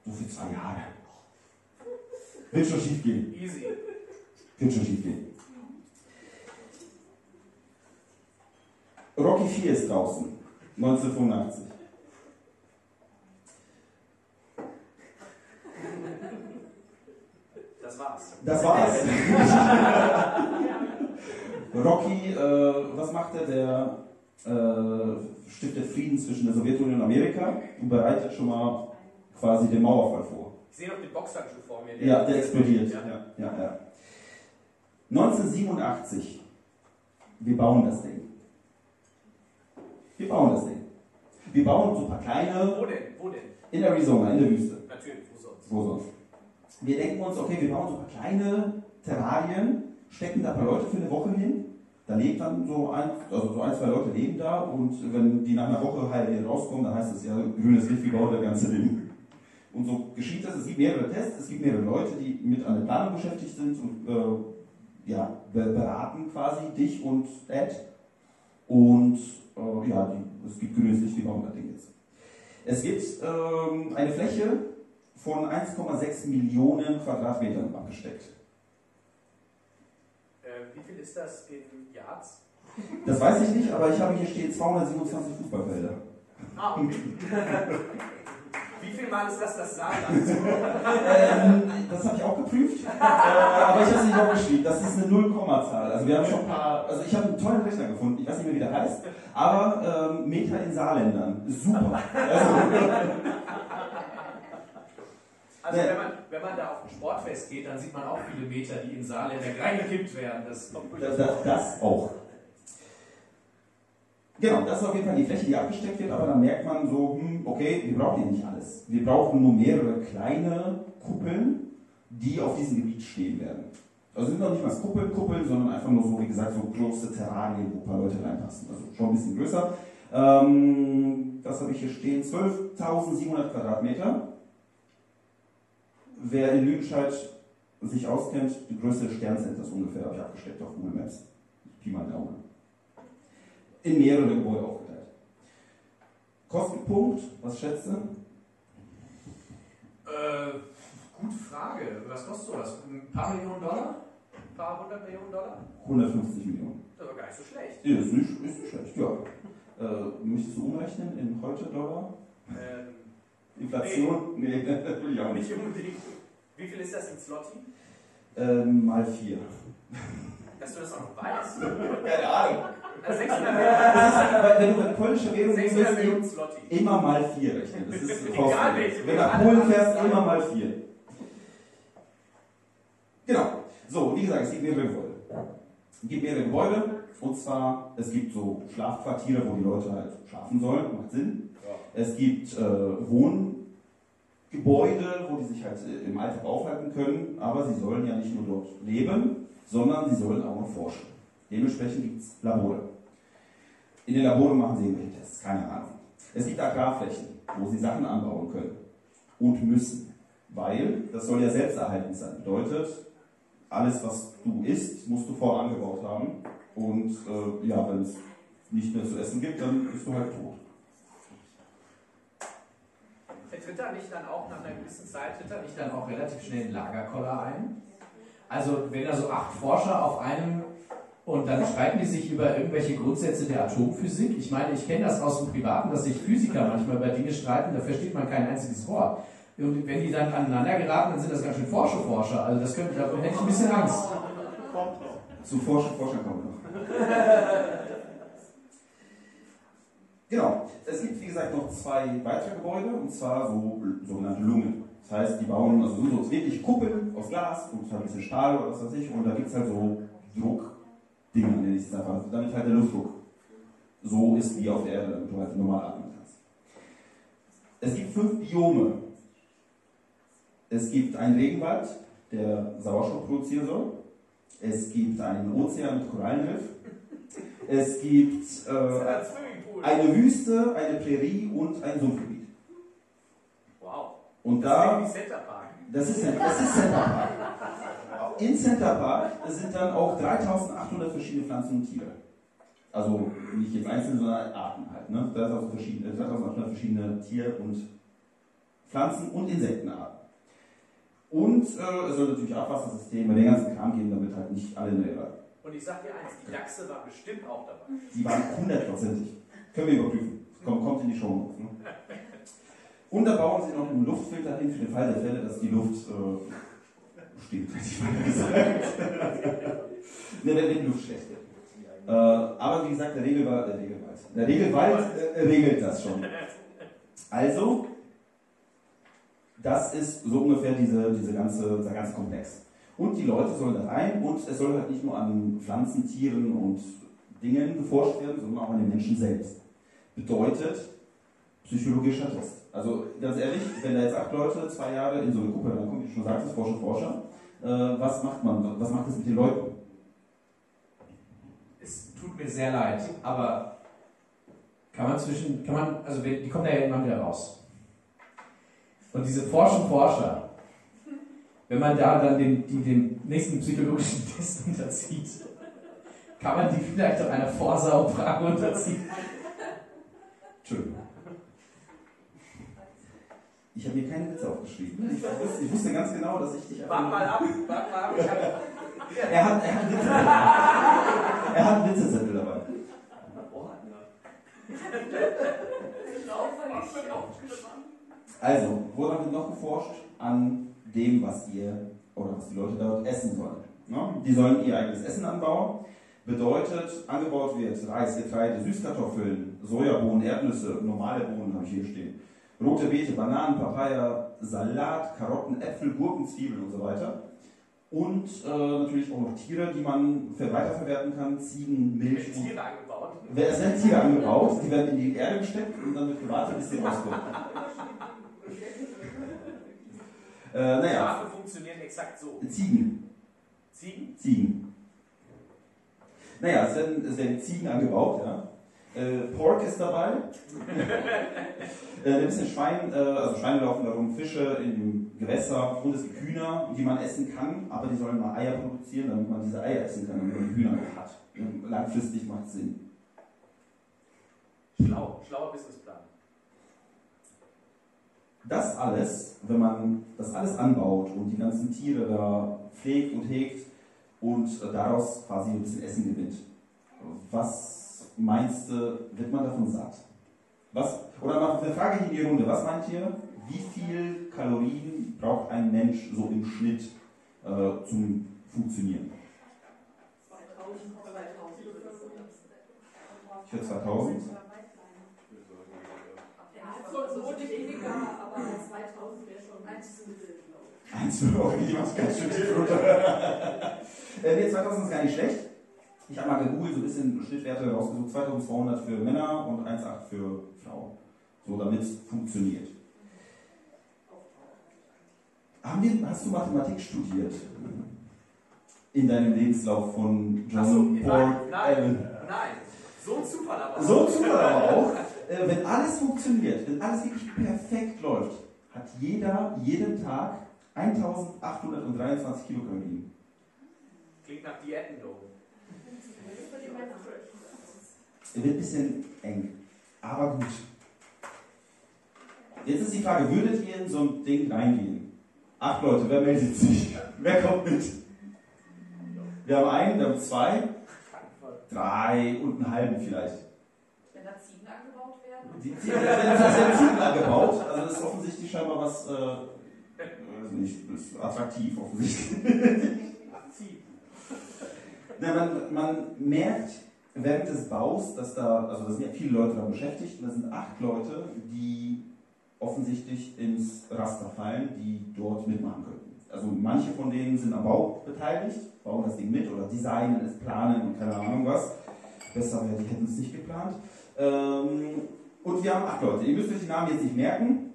So für zwei Jahre. Wird schon schief gehen. Easy. Wird schon schief gehen. Rocky 4 ist draußen. 1985. Das war's. Das war's. Rocky, äh, was macht er? Der äh, stiftet Frieden zwischen der Sowjetunion und Amerika und bereitet schon mal quasi den Mauerfall vor. Ich sehe noch den Boxhandschuh vor mir. Ja, der explodiert. Ja, ja, ja. 1987. Wir bauen das Ding. Wir bauen das Ding. Wir bauen so ein paar kleine Wo denn? Wo denn? in Arizona, in der Wüste. Natürlich, wo sonst? Wo sonst? Wir denken uns, okay, wir bauen so ein paar kleine Terrarien, stecken da ein paar Leute für eine Woche hin. Da lebt dann so ein, also so ein, zwei Leute leben da und wenn die nach einer Woche halt rauskommen, dann heißt es ja, grünes Licht, wie baut das ganze Ding. Und so geschieht das. Es gibt mehrere Tests, es gibt mehrere Leute, die mit an der Planung beschäftigt sind und äh, ja, be- beraten quasi dich und Ed. Und äh, ja, die, es gibt grünes Licht, wie bauen das Ding jetzt. Es gibt ähm, eine Fläche von 1,6 Millionen Quadratmetern abgesteckt. Äh, wie viel ist das in Yards? Das weiß ich nicht, aber ich habe hier stehen 227 Fußballfelder. Ah, okay. wie viel Mal ist das das Saarland? Ähm, das habe ich auch geprüft, äh, aber ich habe es nicht aufgeschrieben. Das ist eine Nullkommazahl. Also wir haben schon ein paar, also ich habe einen tollen Rechner gefunden, ich weiß nicht mehr, wie der heißt, aber ähm, Meter in Saarländern. Super. Also, Also wenn man, wenn man da auf ein Sportfest geht, dann sieht man auch viele Meter, die in Saarländer reingekippt werden. Das kommt das, das, das auch. Genau, das ist auf jeden Fall die Fläche, die abgesteckt wird, aber dann merkt man so, hm, okay, wir brauchen hier nicht alles. Wir brauchen nur mehrere kleine Kuppeln, die auf diesem Gebiet stehen werden. Also sind noch nicht mal Kuppeln, Kuppeln, sondern einfach nur so, wie gesagt, so große Terrarien, wo ein paar Leute reinpassen. Also schon ein bisschen größer. Ähm, das habe ich hier stehen, 12.700 Quadratmeter. Wer in Lüdenscheid sich auskennt, die Größe des Sterncenters ungefähr habe ich abgesteckt auf Google Maps. Pi mal Daumen. In mehrere Gebäude aufgeteilt. Kostenpunkt, was schätzt du? Äh, gute Frage. Was kostet sowas? Ein paar Millionen Dollar? Ein paar hundert Millionen Dollar? 150 Millionen. Das war gar nicht so schlecht. Ja, ist nicht, ist nicht schlecht, ja. Äh, möchtest du umrechnen in heute Dollar? Ähm, Inflation? Nee, will ich auch nicht. nicht unbedingt. Wie viel ist das in Slotty? Ähm, mal vier. Dass du das auch noch weißt. Keine Ahnung. Also 600 Das ist, Millionen, wenn du eine polnische Währung 600 nimmst, immer mal vier rechnen. Das ist Egal welche, Wenn du nach Polen fährst, immer mal vier. Genau. So, wie gesagt, es gibt mehrere Gebäude. Es gibt mehrere Gebäude. Und zwar, es gibt so Schlafquartiere, wo die Leute halt schlafen sollen. Macht Sinn. Es gibt äh, Wohngebäude, wo die sich halt äh, im Alltag aufhalten können. Aber sie sollen ja nicht nur dort leben, sondern sie sollen auch noch forschen. Dementsprechend gibt es Labore. In den Laboren machen sie irgendwelche Tests, keine Ahnung. Es gibt Agrarflächen, wo sie Sachen anbauen können und müssen, weil das soll ja selbsterhaltend sein. Bedeutet, alles, was du isst, musst du vorher angebaut haben. Und äh, ja, wenn es nicht mehr zu essen gibt, dann bist du halt tot. Tritt er nicht dann auch nach einer gewissen Zeit, tritt er nicht ich dann auch relativ schnell einen Lagerkoller ein. Also wenn da so acht Forscher auf einem und dann streiten die sich über irgendwelche Grundsätze der Atomphysik. Ich meine, ich kenne das aus dem Privaten, dass sich Physiker manchmal über Dinge streiten, da versteht man kein einziges Wort. Und wenn die dann aneinander geraten, dann sind das ganz schön forsche Forscher. Also das könnte, da hätte ich ein bisschen Angst. Zu Forscher, Forscher kommen wir noch. Genau. Es gibt, wie gesagt, noch zwei weitere Gebäude, und zwar so sogenannte Lungen. Das heißt, die bauen also so, wirklich Kuppeln aus Glas und halt ein bisschen Stahl oder was weiß ich, und da gibt es halt so Druckdinger, nenne ich es einfach, damit halt der Luftdruck so ist wie auf der Erde, damit du halt normal atmen kannst. Es gibt fünf Biome. Es gibt einen Regenwald, der Sauerstoff produzieren soll. Es gibt einen Ozean mit Korallenriff. Es gibt äh. Eine Wüste, eine Prärie und ein Sumpfgebiet. Wow. Und Das da, ist wie Center Park. das ist, das ist Center Park. In Center Park sind dann auch 3800 verschiedene Pflanzen und Tiere. Also nicht jetzt einzelne, sondern Arten halt. Ne? 3800 verschiedene, 3800 verschiedene Tier- und Pflanzen- und Insektenarten. Und äh, es soll natürlich Abwassersysteme, den ganzen Kram geben, damit halt nicht alle in der Erde. Und ich sag dir eins, die Dachse war bestimmt auch dabei. Die waren hundertprozentig. Können wir überprüfen. Kommt, kommt in die Show. Ne? Und da bauen sie noch einen Luftfilter hin für den Fall der Fälle, dass die Luft äh, stinkt, hätte ich mal gesagt. ne, wenn die Luft schlecht wird. Äh, aber wie gesagt, der Regelwald, der Regelwald, der Regelwald äh, regelt das schon. Also, das ist so ungefähr diese, diese ganze, der ganze Komplex. Und die Leute sollen da rein und es soll halt nicht nur an Pflanzen, Tieren und Dingen geforscht werden, sondern auch an den Menschen selbst. Bedeutet psychologischer Test. Also ganz ehrlich, wenn da jetzt acht Leute zwei Jahre in so eine Gruppe reinkommen, wie du schon sagtest, Forscher, Forscher, äh, was macht man? Was macht das mit den Leuten? Es tut mir sehr leid, aber kann man zwischen, kann man, also die kommen da ja irgendwann wieder raus. Und diese Forschen Forscher, wenn man da dann den, die den nächsten psychologischen Test unterzieht, kann man die vielleicht auch einer Vorsaufrage unterziehen. Entschuldigung. Ich habe mir keine Witze aufgeschrieben. Ich wusste, ich wusste ganz genau, dass ich dich Wart mal ab, wart mal ab. Hab, Er hat, er hat Witze. er hat Witzezettel dabei. Also, woran wird noch geforscht? An dem, was ihr oder was die Leute dort essen sollen. Ne? Die sollen ihr eigenes Essen anbauen. Bedeutet, angebaut wird Reis, Getreide, Süßkartoffeln, Sojabohnen, Erdnüsse, normale Bohnen habe ich hier stehen. Rote Beete, Bananen, Papaya, Salat, Karotten, Äpfel, Gurken, Zwiebeln und so weiter. Und äh, natürlich auch noch Tiere, die man ver- weiterverwerten kann. Ziegen, Milch und Tiere angebaut. es werden Tiere angebaut, die werden in die Erde gesteckt und dann wird gewartet, bis sie rauskommen. äh, naja, Schafe funktionieren exakt so. Ziegen. Ziegen? Ziegen. Naja, es werden, es werden Ziegen angebaut, ja. Äh, Pork ist dabei. äh, ein bisschen Schwein, äh, also Schweine laufen darum, Fische im Gewässer und es gibt Hühner, die man essen kann, aber die sollen mal Eier produzieren, damit man diese Eier essen kann, damit man die Hühner noch hat. Langfristig macht Sinn. Schlau, schlauer Businessplan. Das alles, wenn man das alles anbaut und die ganzen Tiere da pflegt und hegt und äh, daraus quasi ein bisschen Essen gewinnt, was meinst du, wird man davon satt? Was, oder mal eine Frage hier in die Runde, was meint ihr, wie viel Kalorien braucht ein Mensch so im Schnitt äh, zum Funktionieren? 2000, 2000 oder so. Ich höre 2000. Ja, so, weniger, aber 2000 wäre schon ein Mittel, glaube ich. Eins okay, die macht ganz schön tief runter. äh, nee, 2000 ist gar nicht schlecht. Ich habe mal gegoogelt, so ein bisschen Schnittwerte rausgesucht. 2200 für Männer und 1,8 für Frauen. So, damit es funktioniert. Wir, hast du Mathematik studiert? In deinem Lebenslauf von John Achso, Paul nein, nein, Allen? nein. So ein Zufall aber. So Zufall aber auch. Äh, wenn alles funktioniert, wenn alles wirklich perfekt läuft, hat jeder jeden Tag 1823 Kilokalorien. Klingt nach Diätendom. Für die Männer. Wird ein bisschen eng, aber gut. Jetzt ist die Frage, würdet ihr in so ein Ding reingehen? Acht Leute, wer meldet sich? Wer kommt mit? Wir haben einen, wir haben zwei, drei und einen halben vielleicht. Wenn da Ziegen angebaut werden. Die Ziegen, das sind Ziegen angebaut, also das ist offensichtlich scheinbar was, äh, weiß nicht, ist attraktiv offensichtlich. Na, man, man merkt während des Baus, dass da, also da sind ja viele Leute da beschäftigt, und da sind acht Leute, die offensichtlich ins Raster fallen, die dort mitmachen könnten. Also manche von denen sind am Bau beteiligt, bauen das Ding mit oder designen es, planen und keine Ahnung was. Besser wäre, die hätten es nicht geplant. Ähm, und wir haben acht Leute. Ihr müsst euch die Namen jetzt nicht merken,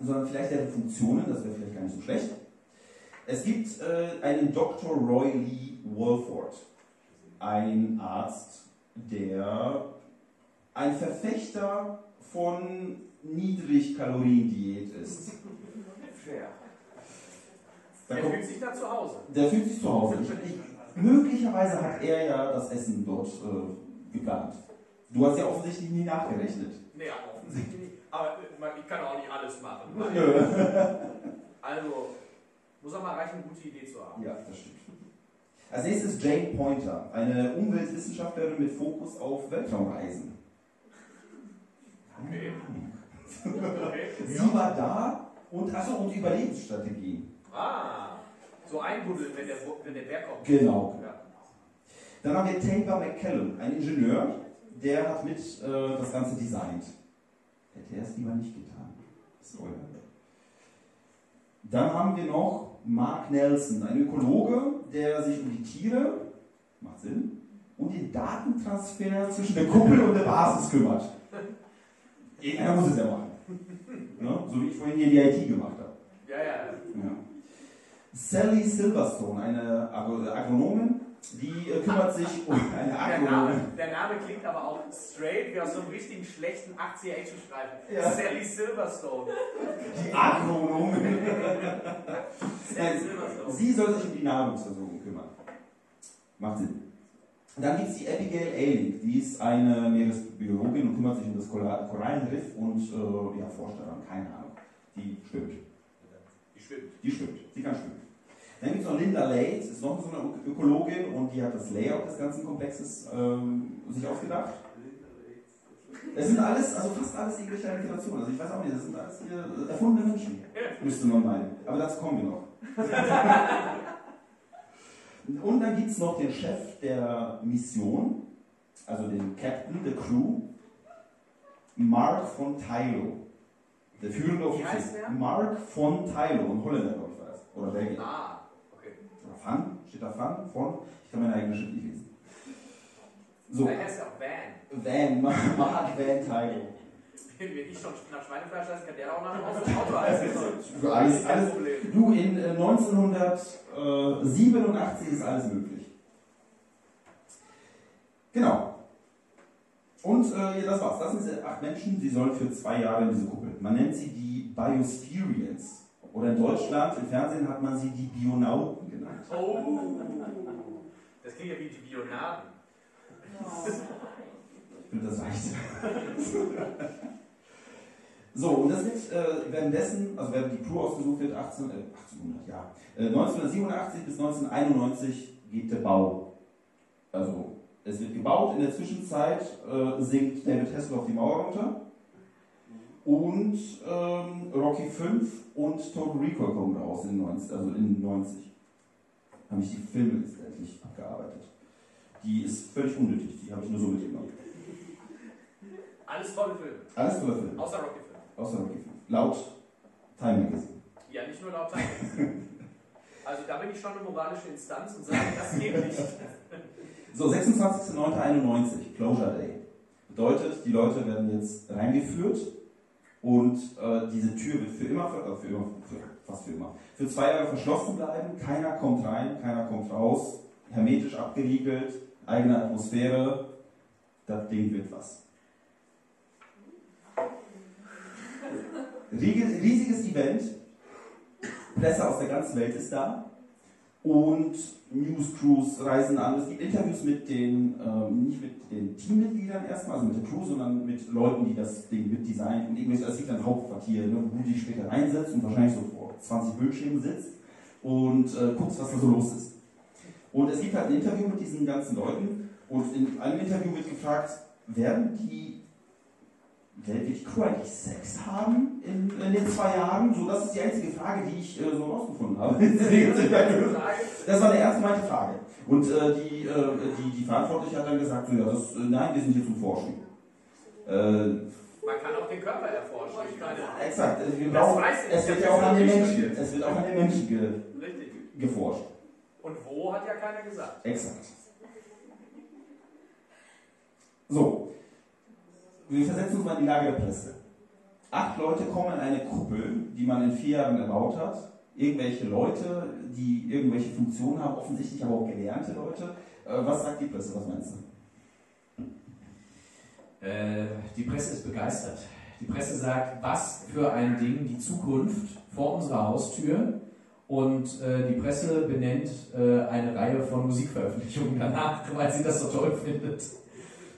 sondern vielleicht deren Funktionen, das wäre vielleicht gar nicht so schlecht. Es gibt äh, einen Dr. Roy Lee Wolford, ein Arzt, der ein Verfechter von Niedrigkalorien-Diät ist. Fair. Da Der kommt- fühlt sich da zu Hause. Der fühlt sich zu Hause. Ich, ich, möglicherweise hat er ja das Essen dort äh, geplant. Du hast ja offensichtlich nie nachgerechnet. Nee, offensichtlich nicht. Aber äh, man- ich kann auch nicht alles machen. Also, muss auch mal reichen, eine gute Idee zu haben. Ja, das stimmt. Als nächstes Jane Pointer, eine Umweltwissenschaftlerin mit Fokus auf Weltraumreisen. Okay. Sie war da und, achso, und Überlebensstrategien. Ah, so einbuddeln, wenn der, wenn der Berg kommt. Genau. Ja. Dann haben wir Tabor McCallum, ein Ingenieur, der hat mit äh, das Ganze designt. Hätte er es lieber nicht getan. Spoiler. Dann haben wir noch Mark Nelson, ein Ökologe, der sich um die Tiere, macht Sinn, und den Datentransfer zwischen der Kuppel und der Basis kümmert. Irgendeiner muss es ja machen. Ne? So wie ich vorhin hier die IT gemacht habe. Ja, ja. Ja. Sally Silverstone, eine Agro- Agronomin, die äh, kümmert sich um eine Der. Name, der Name klingt aber auch straight wie aus so einem richtigen schlechten 80er Action schreiben. Ja. Sally Silverstone. Die Agronomin. Sally Silverstone. Sie soll sich um die Nahrungsversorgung kümmern. Macht Sinn. Dann gibt es die Abigail Ehrlich, die ist eine Meeresbiologin und kümmert sich um das Korallenriff und äh, ja, forscht daran, keine Ahnung. Die stimmt. Die schwimmt. Die stimmt. Sie kann schwimmen. Dann gibt es noch Linda Late, ist noch so eine Ök- Ökologin und die hat das Layout des ganzen Komplexes ähm, sich ausgedacht. Es sind alles, also fast alles irgendwelche Alterationen. Also ich weiß auch nicht, das sind alles hier äh, erfundene Menschen, müsste man meinen. Aber dazu kommen wir noch. Und dann gibt es noch den Chef der Mission, also den Captain, der Crew, Mark von Tylo. Der führende Offizier. Mark von Tylo, ein Holländer, glaube ich, das. Oder Belgier. Ah, Van, steht da Van, von, ich kann meine eigene Schrift nicht lesen. So, Da heißt ja auch Van. Van, Mark Van Tylo. Wenn ich schon nach Schweinefleisch heißen, kann der auch nach Auto heißen. Für alles, alles, du, in äh, 1987 ist alles möglich. Genau. Und äh, ja, das war's. Das sind acht Menschen, sie sollen für zwei Jahre in diese Kuppel. Man nennt sie die Biosphereans. Oder in Deutschland, im Fernsehen hat man sie die Bionauten genannt. Oh. Das klingt ja wie die Bionaden. Ich finde, das reicht. so, und das wird äh, währenddessen, also während die Crew ausgesucht wird, 18, äh, 1800, ja, äh, 1987 bis 1991 geht der Bau. Also, es wird gebaut, in der Zwischenzeit äh, sinkt David Hasselhoff die Mauer runter und ähm, Rocky 5 und Total Recall kommen raus in 90, also in 90. Habe ich die Filmliste endlich abgearbeitet. Die ist völlig unnötig, die habe ich nur so mitgenommen. Alles tolle Filme. Alles tolle Filme. Außer Rocky Film. Außer Rocky 5. Laut Time Magazine. Ja, nicht nur laut Time. Also da bin ich schon eine moralische Instanz und sage, das geht nicht. So, 26.09.91, Closure Day. Bedeutet, die Leute werden jetzt reingeführt und äh, diese Tür wird für immer, ver- äh, für immer, für, fast für immer, für zwei Jahre verschlossen bleiben. Keiner kommt rein, keiner kommt raus. Hermetisch abgeriegelt, eigene Atmosphäre. Das Ding wird was. Riesiges Event. Presse aus der ganzen Welt ist da. Und News Crews reisen an. Es gibt Interviews mit den, ähm, nicht mit den Teammitgliedern erstmal, also mit der Crew, sondern mit Leuten, die das Ding mit designen und irgendwelche, es gibt ein Hauptquartier, ne, wo die später reinsetzt und wahrscheinlich so vor 20 Bildschirmen sitzt und äh, guckst, was da so los ist. Und es gibt halt ein Interview mit diesen ganzen Leuten und in einem Interview wird gefragt, werden die Crew eigentlich Sex haben in, in den zwei Jahren? So, das ist die einzige Frage, die ich äh, so rausgefunden habe. das war eine ernst gemeinte Frage. Und äh, die, äh, die, die Verantwortliche hat dann gesagt, so, ja, das, äh, nein, wir sind hier zum Forschen. Äh, Man kann auch den Körper erforschen. Ich meine, exakt, ich, es wird ja auch an den Menschen, es wird auch an den Menschen ge, richtig. geforscht. Und wo hat ja keiner gesagt. Exakt. So, wir versetzen uns mal in die Lage der Presse. Acht Leute kommen in eine Kuppel, die man in vier Jahren erbaut hat. Irgendwelche Leute, die irgendwelche Funktionen haben, offensichtlich aber auch gelernte Leute. Äh, Was sagt die Presse? Was meinst du? Äh, die Presse ist begeistert. Die Presse sagt, was für ein Ding, die Zukunft vor unserer Haustür. Und äh, die Presse benennt äh, eine Reihe von Musikveröffentlichungen danach, weil sie das so toll findet.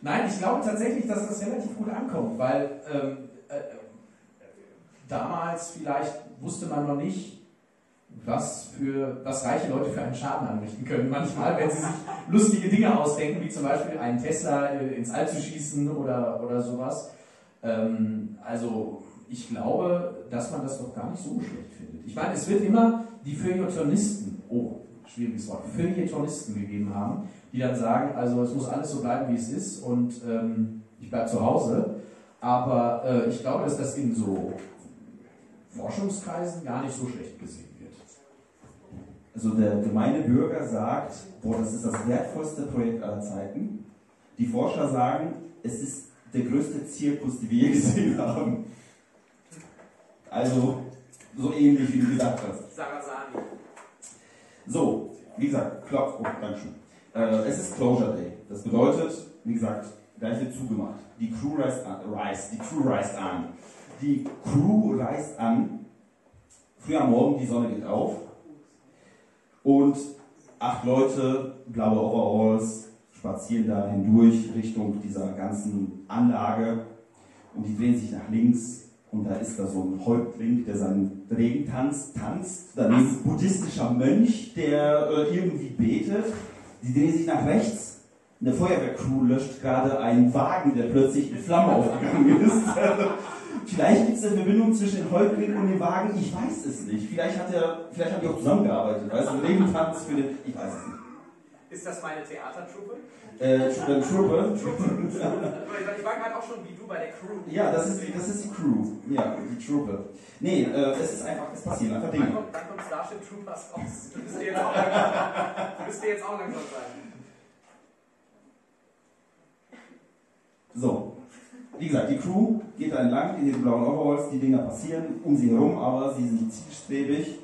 Nein, ich glaube tatsächlich, dass das relativ gut ankommt, weil ähm, äh, damals vielleicht wusste man noch nicht, was, für, was reiche Leute für einen Schaden anrichten können. Manchmal, wenn sie sich lustige Dinge ausdenken, wie zum Beispiel einen Tesla äh, ins All zu schießen oder, oder sowas. Ähm, also ich glaube, dass man das doch gar nicht so schlecht findet. Ich meine, es wird immer die Feuilletonisten, oh, schwieriges Wort, Feuilletonisten gegeben haben, die dann sagen, also es muss alles so bleiben, wie es ist und ähm, ich bleibe zu Hause. Aber äh, ich glaube, dass das in so Forschungskreisen gar nicht so schlecht gesehen wird. Also der gemeine Bürger sagt, boah, das ist das wertvollste Projekt aller Zeiten. Die Forscher sagen, es ist der größte Zirkus, den wir je gesehen haben. Also so ähnlich, wie du gesagt hast. Sarasani. So, wie gesagt, Klopf, oh, Dankeschön. Äh, es ist Closure Day. Das bedeutet, wie gesagt, gleich wird zugemacht. Die Crew reist an. Reist, die Crew reist an. Die Crew reist an. Früh am Morgen, die Sonne geht auf. Und acht Leute, blaue Overalls, spazieren da hindurch Richtung dieser ganzen Anlage. Und die drehen sich nach links. Und da ist da so ein Häuptling, der seinen Regentanz tanzt. Daneben ein buddhistischer Mönch, der äh, irgendwie betet. Die drehen sich nach rechts. Eine Feuerwehrcrew löscht gerade einen Wagen, der plötzlich in Flammen aufgegangen ist. vielleicht gibt es eine Verbindung zwischen dem Häuptling und dem Wagen, ich weiß es nicht. Vielleicht hat er, vielleicht haben die auch zusammengearbeitet. Weißt du, Regentanz für den, ich weiß es nicht. Ist das meine Theatertruppe? Äh, Tr- Trooper. Weil ich war gerade auch schon wie du bei der Crew. Ja, das ist, die, das ist die Crew. Ja, die Trooper. Nee, äh, es ist einfach, es passieren einfach Dinge. Dann kommt, dann kommt Starship Troopers raus. Du bist dir jetzt auch langsam, du bist dir jetzt auch langsam sein. So, wie gesagt, die Crew geht da entlang in den blauen Overalls, die Dinger passieren um sie herum, aber sie sind zielstrebig.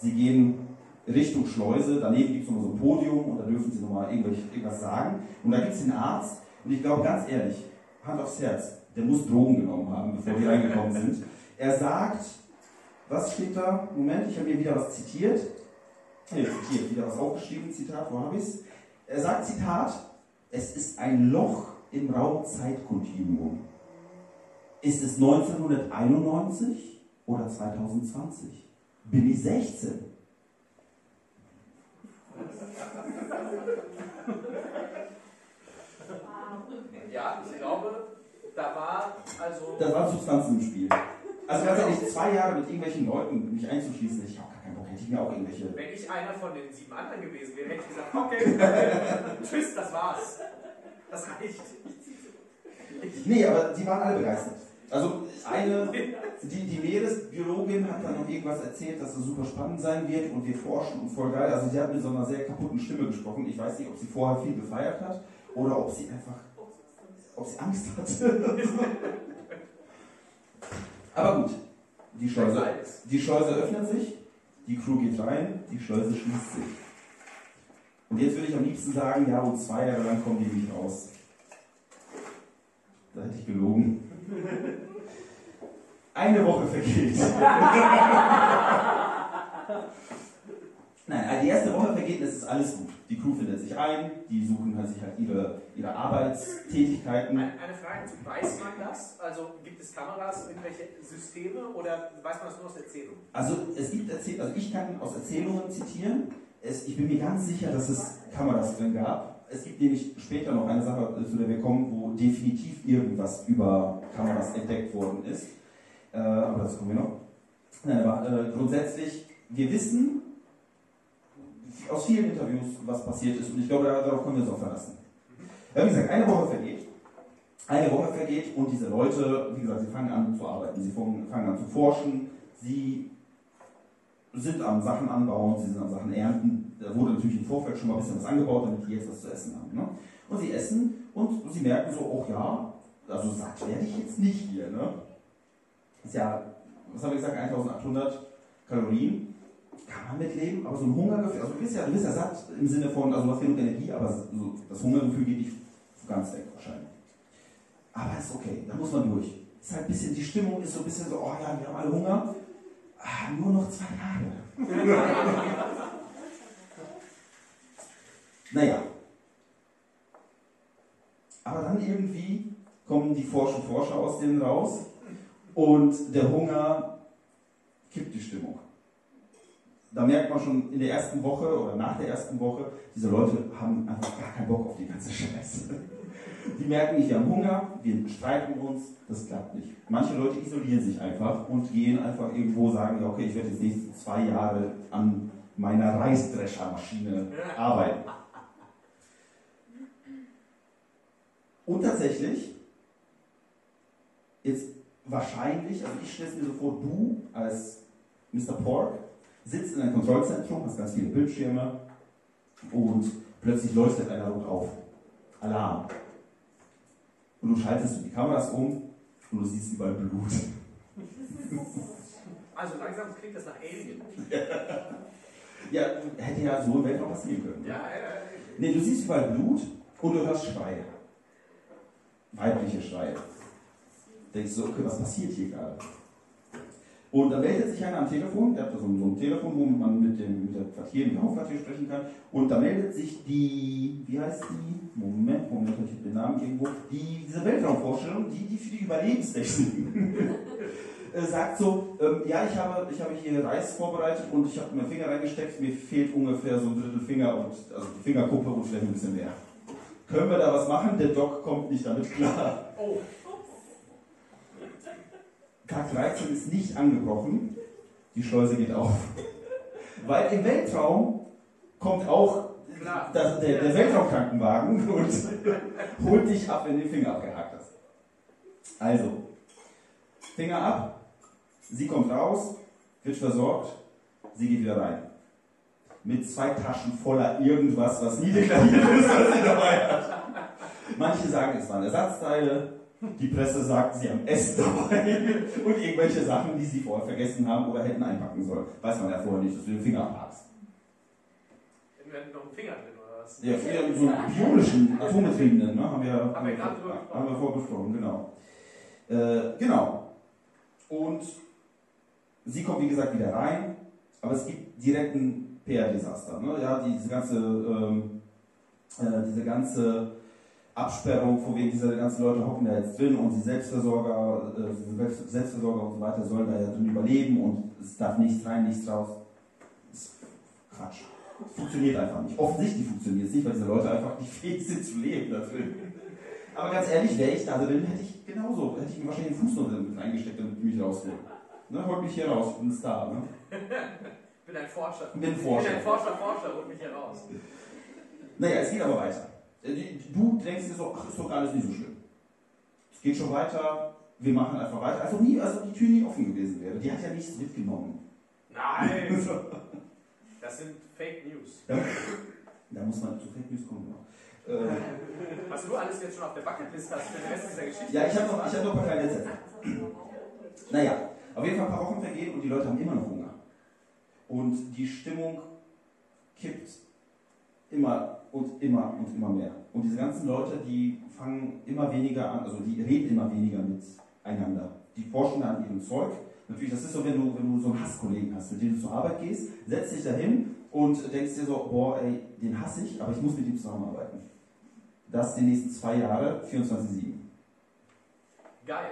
Sie gehen Richtung Schleuse, daneben gibt es nochmal so ein Podium und da dürfen sie nochmal irgendwas sagen. Und da gibt es den Arzt und ich glaube ganz ehrlich, Hand aufs Herz, der muss Drogen genommen haben, bevor die reingekommen sind. Er sagt, was steht da? Moment, ich habe hier wieder was zitiert. Nee, zitiert, wieder was aufgeschrieben, Zitat, wo habe ich es? Er sagt, Zitat, es ist ein Loch im Raumzeitkontinuum. Ist es 1991 oder 2020? Bin ich 16? Ja, ich glaube, da war also. Da waren Substanzen im Spiel. Also ganz ehrlich, zwei Jahre mit irgendwelchen Leuten mich einzuschließen, ich habe gar keinen Bock, hätte ich mir auch irgendwelche... Wenn ich einer von den sieben anderen gewesen wäre, hätte ich gesagt, okay, tschüss, das war's. Das reicht. Nee, aber die waren alle begeistert. Also eine, die, die Meeresbiologin hat dann noch irgendwas erzählt, dass es super spannend sein wird und wir forschen und voll geil. Also sie hat mit so einer sehr kaputten Stimme gesprochen. Ich weiß nicht, ob sie vorher viel gefeiert hat oder ob sie einfach, ob sie Angst hatte. Aber gut, die Schleuse, die Schleuse öffnet sich, die Crew geht rein, die Schleuse schließt sich. Und jetzt würde ich am liebsten sagen, ja, und zwei Jahre lang kommen die nicht raus. Da hätte ich gelogen. Eine Woche vergeht. Nein, also die erste Woche vergeht, es ist alles gut. Die Crew findet sich ein, die suchen halt sich halt ihre, ihre Arbeitstätigkeiten. Eine, eine Frage, weiß man das? Also gibt es Kameras, irgendwelche Systeme oder weiß man das nur aus Erzählungen? Also es gibt Erzähl also ich kann aus Erzählungen zitieren. Es, ich bin mir ganz sicher, dass es Kameras drin gab. es gibt nämlich später noch eine Sache, äh, zu der wir kommen, wo definitiv irgendwas über Kameras entdeckt worden ist. Äh, aber dazu kommen wir noch. Nein, aber äh, grundsätzlich, wir wissen aus vielen Interviews, was passiert ist und ich glaube, darauf können wir uns auch verlassen. Wie gesagt, eine Woche vergeht. Eine Woche vergeht und diese Leute, wie gesagt, sie fangen an zu arbeiten, sie fangen an zu forschen, sie sind am Sachen anbauen, sie sind am Sachen ernten. Da wurde natürlich im Vorfeld schon mal ein bisschen was angebaut, damit die jetzt was zu essen haben. Ne? Und sie essen und sie merken so, oh ja, also satt werde ich jetzt nicht hier. Ne? Ist ja, was haben wir gesagt, 1800 Kalorien. Kann man mitleben, aber so ein Hungergefühl, also du bist ja, du bist ja satt im Sinne von, also du hast genug Energie, aber so, das Hungergefühl geht nicht ganz weg wahrscheinlich. Aber ist okay, da muss man durch. Ist halt ein bisschen, die Stimmung ist so ein bisschen so, oh ja, wir haben alle Hunger. Ah, nur noch zwei Tage. naja. Aber dann irgendwie kommen die Forscher Forscher aus denen raus und der Hunger kippt die Stimmung. Da merkt man schon in der ersten Woche oder nach der ersten Woche, diese Leute haben einfach gar keinen Bock auf die ganze Scheiße. Die merken nicht, wir haben Hunger, wir streiten uns, das klappt nicht. Manche Leute isolieren sich einfach und gehen einfach irgendwo, sagen, ja, okay, ich werde jetzt nächsten zwei Jahre an meiner Reisdreschermaschine arbeiten. Und tatsächlich, jetzt wahrscheinlich, also ich stelle es mir so vor, du als Mr. Pork sitzt in einem Kontrollzentrum, hast ganz viele Bildschirme und plötzlich leuchtet einer rot auf. Alarm. Und du schaltest die Kameras um und du siehst überall Blut. Also langsam klingt das nach Alien. ja, hätte ja so im Weltraum passieren können. Ja, ja, ja. Nee, du siehst überall Blut und du hörst Schreie. Weibliche Schreie. Denkst du, okay, was passiert hier gerade? Und dann meldet sich einer am Telefon, der hat so ein, so ein Telefon, wo man mit dem mit der Quartier, mit dem Hauptquartier sprechen kann. Und da meldet sich die, wie heißt die? Moment, Moment, ich habe den Namen irgendwo. Die, diese Weltraumvorstellung, die, die für die Überlebenstechniken äh, sagt so, ähm, ja, ich habe, ich habe hier Reis vorbereitet und ich habe meinen Finger reingesteckt, mir fehlt ungefähr so ein Drittel Finger und also die Fingerkuppe und vielleicht ein bisschen mehr. Können wir da was machen? Der Doc kommt nicht damit klar. Oh. Tag 13 ist nicht angebrochen, die Schleuse geht auf. Weil im Weltraum kommt auch das, der, der Weltraumkrankenwagen und holt dich ab, wenn du den Finger abgehakt hast. Also, Finger ab, sie kommt raus, wird versorgt, sie geht wieder rein. Mit zwei Taschen voller irgendwas, was nie deklariert ist, was sie dabei hat. Manche sagen, es waren Ersatzteile, die Presse sagt, sie haben Essen dabei und irgendwelche Sachen, die sie vorher vergessen haben oder hätten einpacken sollen. Weiß man ja vorher nicht, dass du den Finger abhackst. Hätten noch einen Finger drin oder was? Ja, so einen bionischen, atombetriebenen, ne? haben wir, Haben wir gerade drüber gesprochen. haben wir vorbesprochen, genau. Äh, genau. Und sie kommt, wie gesagt, wieder rein, aber es gibt direkt ein PR-Desaster. Ne? Ja, diese ganze, ähm, äh, diese ganze Absperrung, von wegen diese ganzen Leute hocken da jetzt drin und die Selbstversorger, äh, Selbstversorger und so weiter sollen da ja drin überleben und es darf nichts rein, nichts raus. Das ist Quatsch. Funktioniert einfach nicht. Offensichtlich funktioniert es nicht, weil diese Leute einfach nicht fähig sind zu leben da drin. Aber ganz ehrlich, wäre ich da drin, hätte ich genauso, hätte ich mir wahrscheinlich den Fuß noch mit reingesteckt, damit die mich rausholen. Ne, holt mich hier raus, bin ein Star. Ne? Ich bin ein Forscher. Ich bin ein Forscher. bin ein Forscher, Forscher, holt mich hier raus. Naja, es geht aber weiter. Du denkst dir so, ach, ist doch alles nicht so schlimm. Es geht schon weiter, wir machen einfach weiter. Also nie, als ob die Tür nie offen gewesen wäre. Die hat ja nichts mitgenommen. Nein! Das sind Fake News. Da, da muss man zu Fake News kommen. Genau. Äh, Was du alles jetzt schon auf der Bucketlist hast für den Rest dieser Geschichte. ja, ich habe noch, ich hab noch ein paar kleine Sätze. Naja, auf jeden Fall ein paar Wochen vergehen und die Leute haben immer noch Hunger. Und die Stimmung kippt immer und immer und immer mehr. Und diese ganzen Leute, die fangen immer weniger an, also die reden immer weniger miteinander. Die forschen an ihrem Zeug. Natürlich, das ist so, wenn du, wenn du so einen Hasskollegen hast, mit dem du zur Arbeit gehst, setzt dich dahin und denkst dir so, boah, ey, den hasse ich, aber ich muss mit ihm zusammenarbeiten. Das die nächsten zwei Jahre, 24-7. Geil.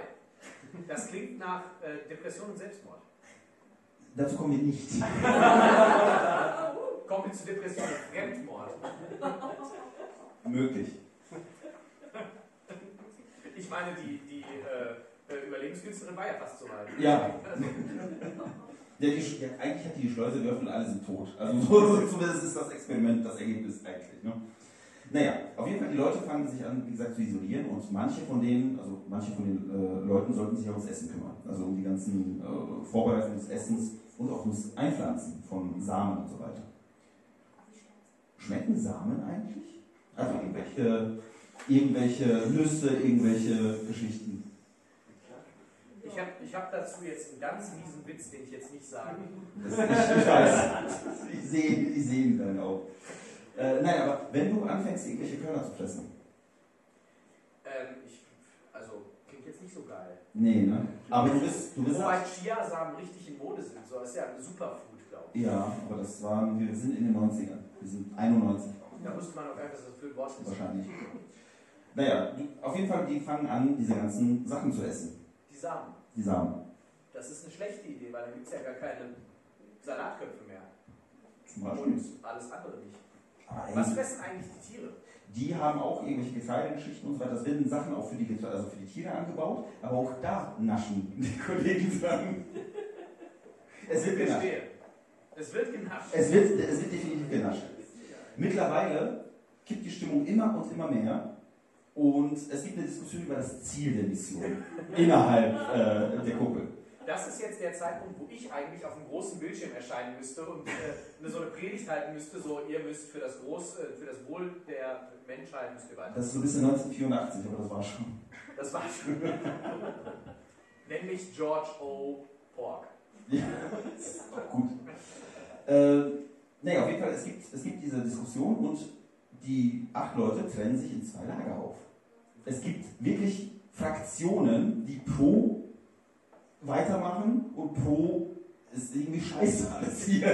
Das klingt nach äh, Depression und Selbstmord. Dazu kommen wir nicht. Kommen wir zu Depression und Fremdmord. möglich. Ich meine, die, die äh, äh, Überlebenskünstlerin war ja fast so weit. Ja. Ja, die, ja, eigentlich hat die die Schleuse geöffnet und alle sind tot. Also so, so, zumindest ist das Experiment das Ergebnis eigentlich. Ne? Naja, auf jeden Fall, die Leute fangen sich an, wie gesagt, zu isolieren und manche von denen, also manche von den äh, Leuten sollten sich auch ums Essen kümmern. Also um die ganzen äh, Vorbereitungen des Essens und auch ums Einpflanzen von Samen und so weiter. Schmecken Samen eigentlich? Also irgendwelche, irgendwelche Nüsse, irgendwelche Geschichten. Ich habe ich hab dazu jetzt einen ganz miesen Witz, den ich jetzt nicht sage. Das, ich, ich weiß. Ich sehe, ich sehe ihn dann auch. Äh, nein, aber wenn du anfängst, irgendwelche Körner zu fressen. Ähm, ich, also, klingt jetzt nicht so geil. Nee, ne? Aber du bist. Du bist Wobei Chiasamen richtig in Mode sind. So, das ist ja ein Superfood, glaube ich. ja, aber das waren. Wir sind in den 90ern. Wir sind 91 Da musste man auch einfach das für ein Wort ist. wahrscheinlich. Naja, auf jeden Fall, die fangen an, diese ganzen Sachen zu essen. Die Samen. Die Samen. Das ist eine schlechte Idee, weil dann gibt es ja gar keine Salatköpfe mehr. Zum Beispiel. Und alles andere nicht. Aber Was fressen eigentlich die Tiere? die haben auch irgendwelche Getreidegeschichten und so weiter. Das werden Sachen auch für die, also für die Tiere angebaut, aber auch da naschen die Kollegen dran. Es wird genascht. Es wird genascht. Es wird, es wird definitiv genascht. Mittlerweile kippt die Stimmung immer und immer mehr. Und es gibt eine Diskussion über das Ziel der Mission innerhalb äh, der Kuppel. Das ist jetzt der Zeitpunkt, wo ich eigentlich auf einem großen Bildschirm erscheinen müsste und äh, so eine Predigt halten müsste, so ihr müsst für das, Groß, äh, für das Wohl der Menschheit müsst ihr weiter. Das ist so ein bisschen 1984, aber das war schon. Das war schon. Nämlich George O. Pork. Ja, ist doch gut. Äh, naja, auf jeden Fall, es gibt, es gibt diese Diskussion und die acht Leute trennen sich in zwei Lager auf. Es gibt wirklich Fraktionen, die pro weitermachen und pro ist irgendwie scheiße alles hier.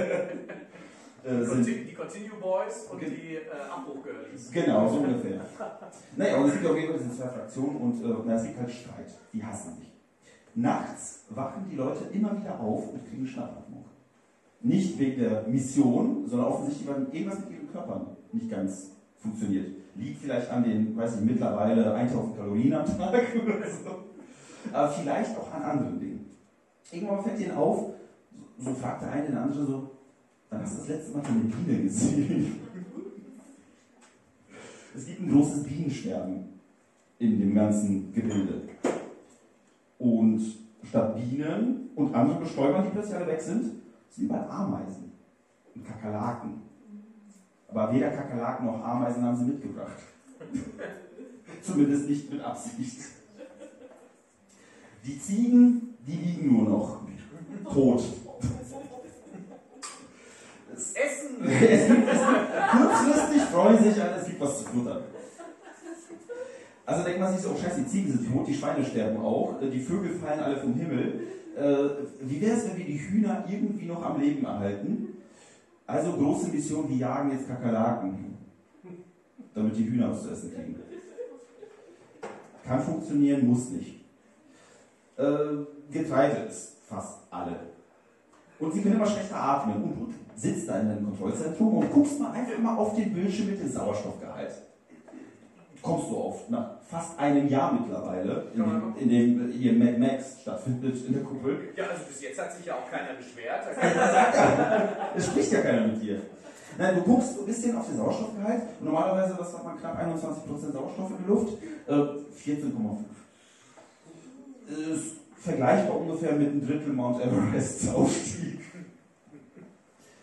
Äh, Die Continue Boys und die äh, Abbruchgirlies. Genau, so ungefähr. Naja, und es gibt auf jeden Fall diese zwei Fraktionen und äh, na, es gibt halt Streit. Die hassen sich. Nachts wachen die Leute immer wieder auf und kriegen Schnappatmung. Nicht wegen der Mission, sondern offensichtlich, weil irgendwas mit ihren Körpern nicht ganz funktioniert. Liegt vielleicht an den, weiß ich, mittlerweile 1000 Kalorien am Tag oder so. Aber vielleicht auch an anderen Dingen. Irgendwann fällt ihnen auf, so, fragt der eine den anderen so, wann hast du das letzte Mal eine Biene gesehen? Es gibt ein großes Bienensterben in dem ganzen Gebilde. Und statt Bienen und anderen Bestäubern, die plötzlich alle weg sind, sind überall Ameisen und Kakerlaken. Aber weder Kakerlaken noch Ameisen haben sie mitgebracht. Zumindest nicht mit Absicht. Die Ziegen, die liegen nur noch tot. Es, Essen! es gibt, es gibt, kurzfristig freuen sich alle, es gibt was zu futtern. Also denkt man sich so, oh scheiße, die Ziegen sind tot, die Schweine sterben auch, die Vögel fallen alle vom Himmel. Äh, wie wäre es, wenn wir die Hühner irgendwie noch am Leben erhalten? Also große Mission, wir jagen jetzt Kakerlaken, damit die Hühner was zu essen kriegen. Kann funktionieren, muss nicht. Äh, Getreide ist fast alle. Und sie können immer schlechter atmen. Und du sitzt da in einem Kontrollzentrum und guckst mal einfach mal auf den Bildschirm mit dem Sauerstoffgehalt. Kommst du auf nach fast einem Jahr mittlerweile, in dem, in dem hier Mad Max stattfindet in der Kuppel. Ja, also bis jetzt hat sich ja auch keiner beschwert. Da sagt er. Es spricht ja keiner mit dir. Nein, du guckst ein bisschen auf den Sauerstoffgehalt und normalerweise, was hat man, knapp 21% Sauerstoff in der Luft, äh, 14,5. Ist vergleichbar ungefähr mit einem Drittel Mount Everest Aufstieg.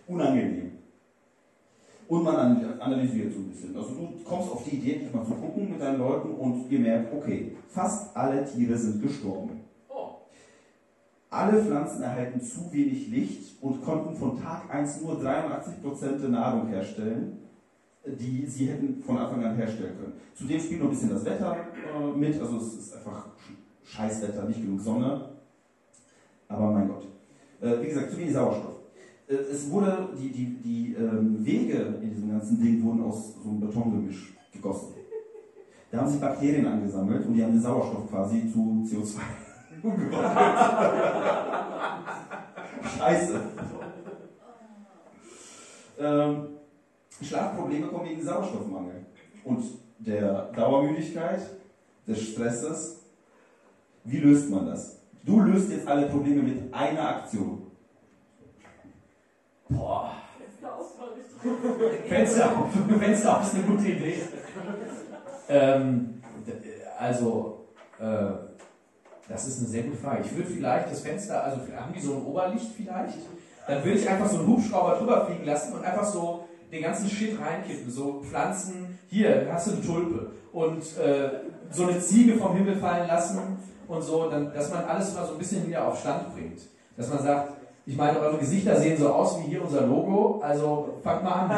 Unangenehm. Und man an- analysiert so ein bisschen. Also du kommst auf die Idee, mal zu gucken mit deinen Leuten und ihr merkt, okay, fast alle Tiere sind gestorben. Oh, Alle Pflanzen erhalten zu wenig Licht und konnten von Tag 1 nur 83% der Nahrung herstellen, die sie hätten von Anfang an herstellen können. Zudem spielt noch ein bisschen das Wetter äh, mit, also es ist einfach Sch- Scheißwetter, nicht genug Sonne. Aber mein Gott. Äh, wie gesagt, zu wenig Sauerstoff. Äh, es wurde, die, die, die ähm, Wege in diesem ganzen Ding wurden aus so einem Betongemisch gegossen. Da haben sich Bakterien angesammelt und die haben den Sauerstoff quasi zu CO2 umgewandelt. Scheiße. Ähm, Schlafprobleme kommen wegen Sauerstoffmangel. und der Dauermüdigkeit, des Stresses. Wie löst man das? Du löst jetzt alle Probleme mit einer Aktion. Boah. Fenster auf, Fenster auf ist eine gute Idee. Ähm, also, äh, das ist eine sehr gute Frage. Ich würde vielleicht das Fenster, also haben die so ein Oberlicht vielleicht? Dann würde ich einfach so einen Hubschrauber drüber fliegen lassen und einfach so den ganzen Shit reinkippen. So Pflanzen, hier hast du eine Tulpe. Und äh, so eine Ziege vom Himmel fallen lassen und so, dann, dass man alles mal so ein bisschen wieder auf Stand bringt. Dass man sagt, ich meine, eure Gesichter sehen so aus wie hier unser Logo, also fangt mal an.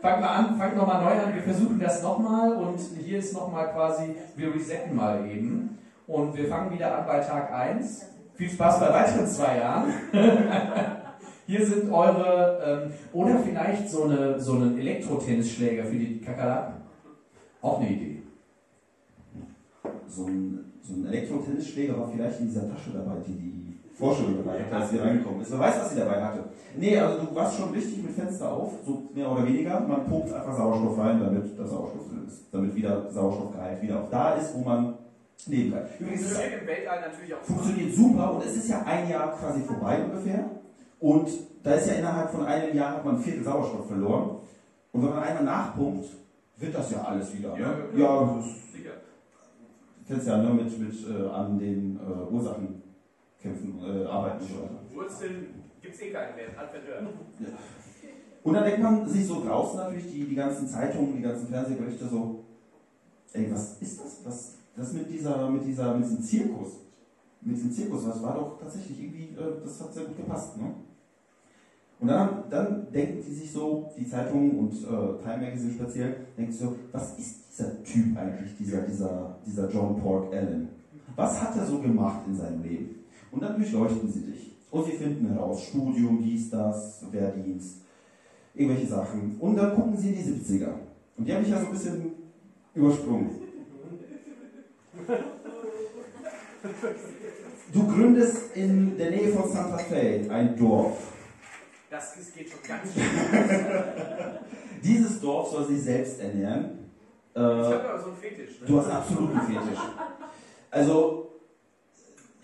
fangt mal an, fangt nochmal neu an, wir versuchen das nochmal und hier ist nochmal quasi, wir resetten mal eben und wir fangen wieder an bei Tag 1. Viel Spaß bei weiteren zwei Jahren. hier sind eure, ähm, oder vielleicht so, eine, so einen Elektrotennisschläger für die Kakerlaken. Auch eine Idee. So ein, so ein Elektro-Tennisschläger war vielleicht in dieser Tasche dabei, die die Vorstellung dabei hatte, als sie reingekommen ist. Wer weiß, was sie dabei hatte. Nee, also du warst schon richtig mit Fenster auf, so mehr oder weniger. Man pumpt einfach Sauerstoff rein, damit der Sauerstoff drin ist. Damit wieder Sauerstoffgehalt wieder auch da ist, wo man leben kann. Übrigens ist Funktioniert im Weltall natürlich auch. funktioniert super und es ist ja ein Jahr quasi vorbei ungefähr. Und da ist ja innerhalb von einem Jahr hat man ein Viertel Sauerstoff verloren. Und wenn man einmal nachpumpt, wird das ja alles wieder. Ja, ne? ja. ja das ist, Sicher. du kennst ja ne, mit, mit äh, an den äh, Ursachen kämpfen, äh, arbeiten und so weiter. Wurzeln gibt es eh keine mehr. Alfred Hör. Und dann denkt man sich so draußen natürlich die, die ganzen Zeitungen, die ganzen Fernsehberichte so, ey, was ist das? Was, das mit dieser, mit dieser, mit diesem Zirkus, mit diesem Zirkus, das war doch tatsächlich irgendwie, äh, das hat sehr gut gepasst, ne? Und dann, dann denken die sich so, die Zeitungen und äh, Time Magazine speziell, denken so, was ist dieser Typ eigentlich, dieser, dieser, dieser John Pork Allen? Was hat er so gemacht in seinem Leben? Und dann durchleuchten sie dich. Und wir finden heraus, Studium, dies, das, Wehrdienst, irgendwelche Sachen. Und dann gucken sie in die 70er. Und die habe ich ja so ein bisschen übersprungen. Du gründest in der Nähe von Santa Fe ein Dorf. Das geht schon ganz schön. Dieses Dorf soll sich selbst ernähren. Ich Äh, habe aber so einen Fetisch. Ne? du hast absoluten Fetisch. Also,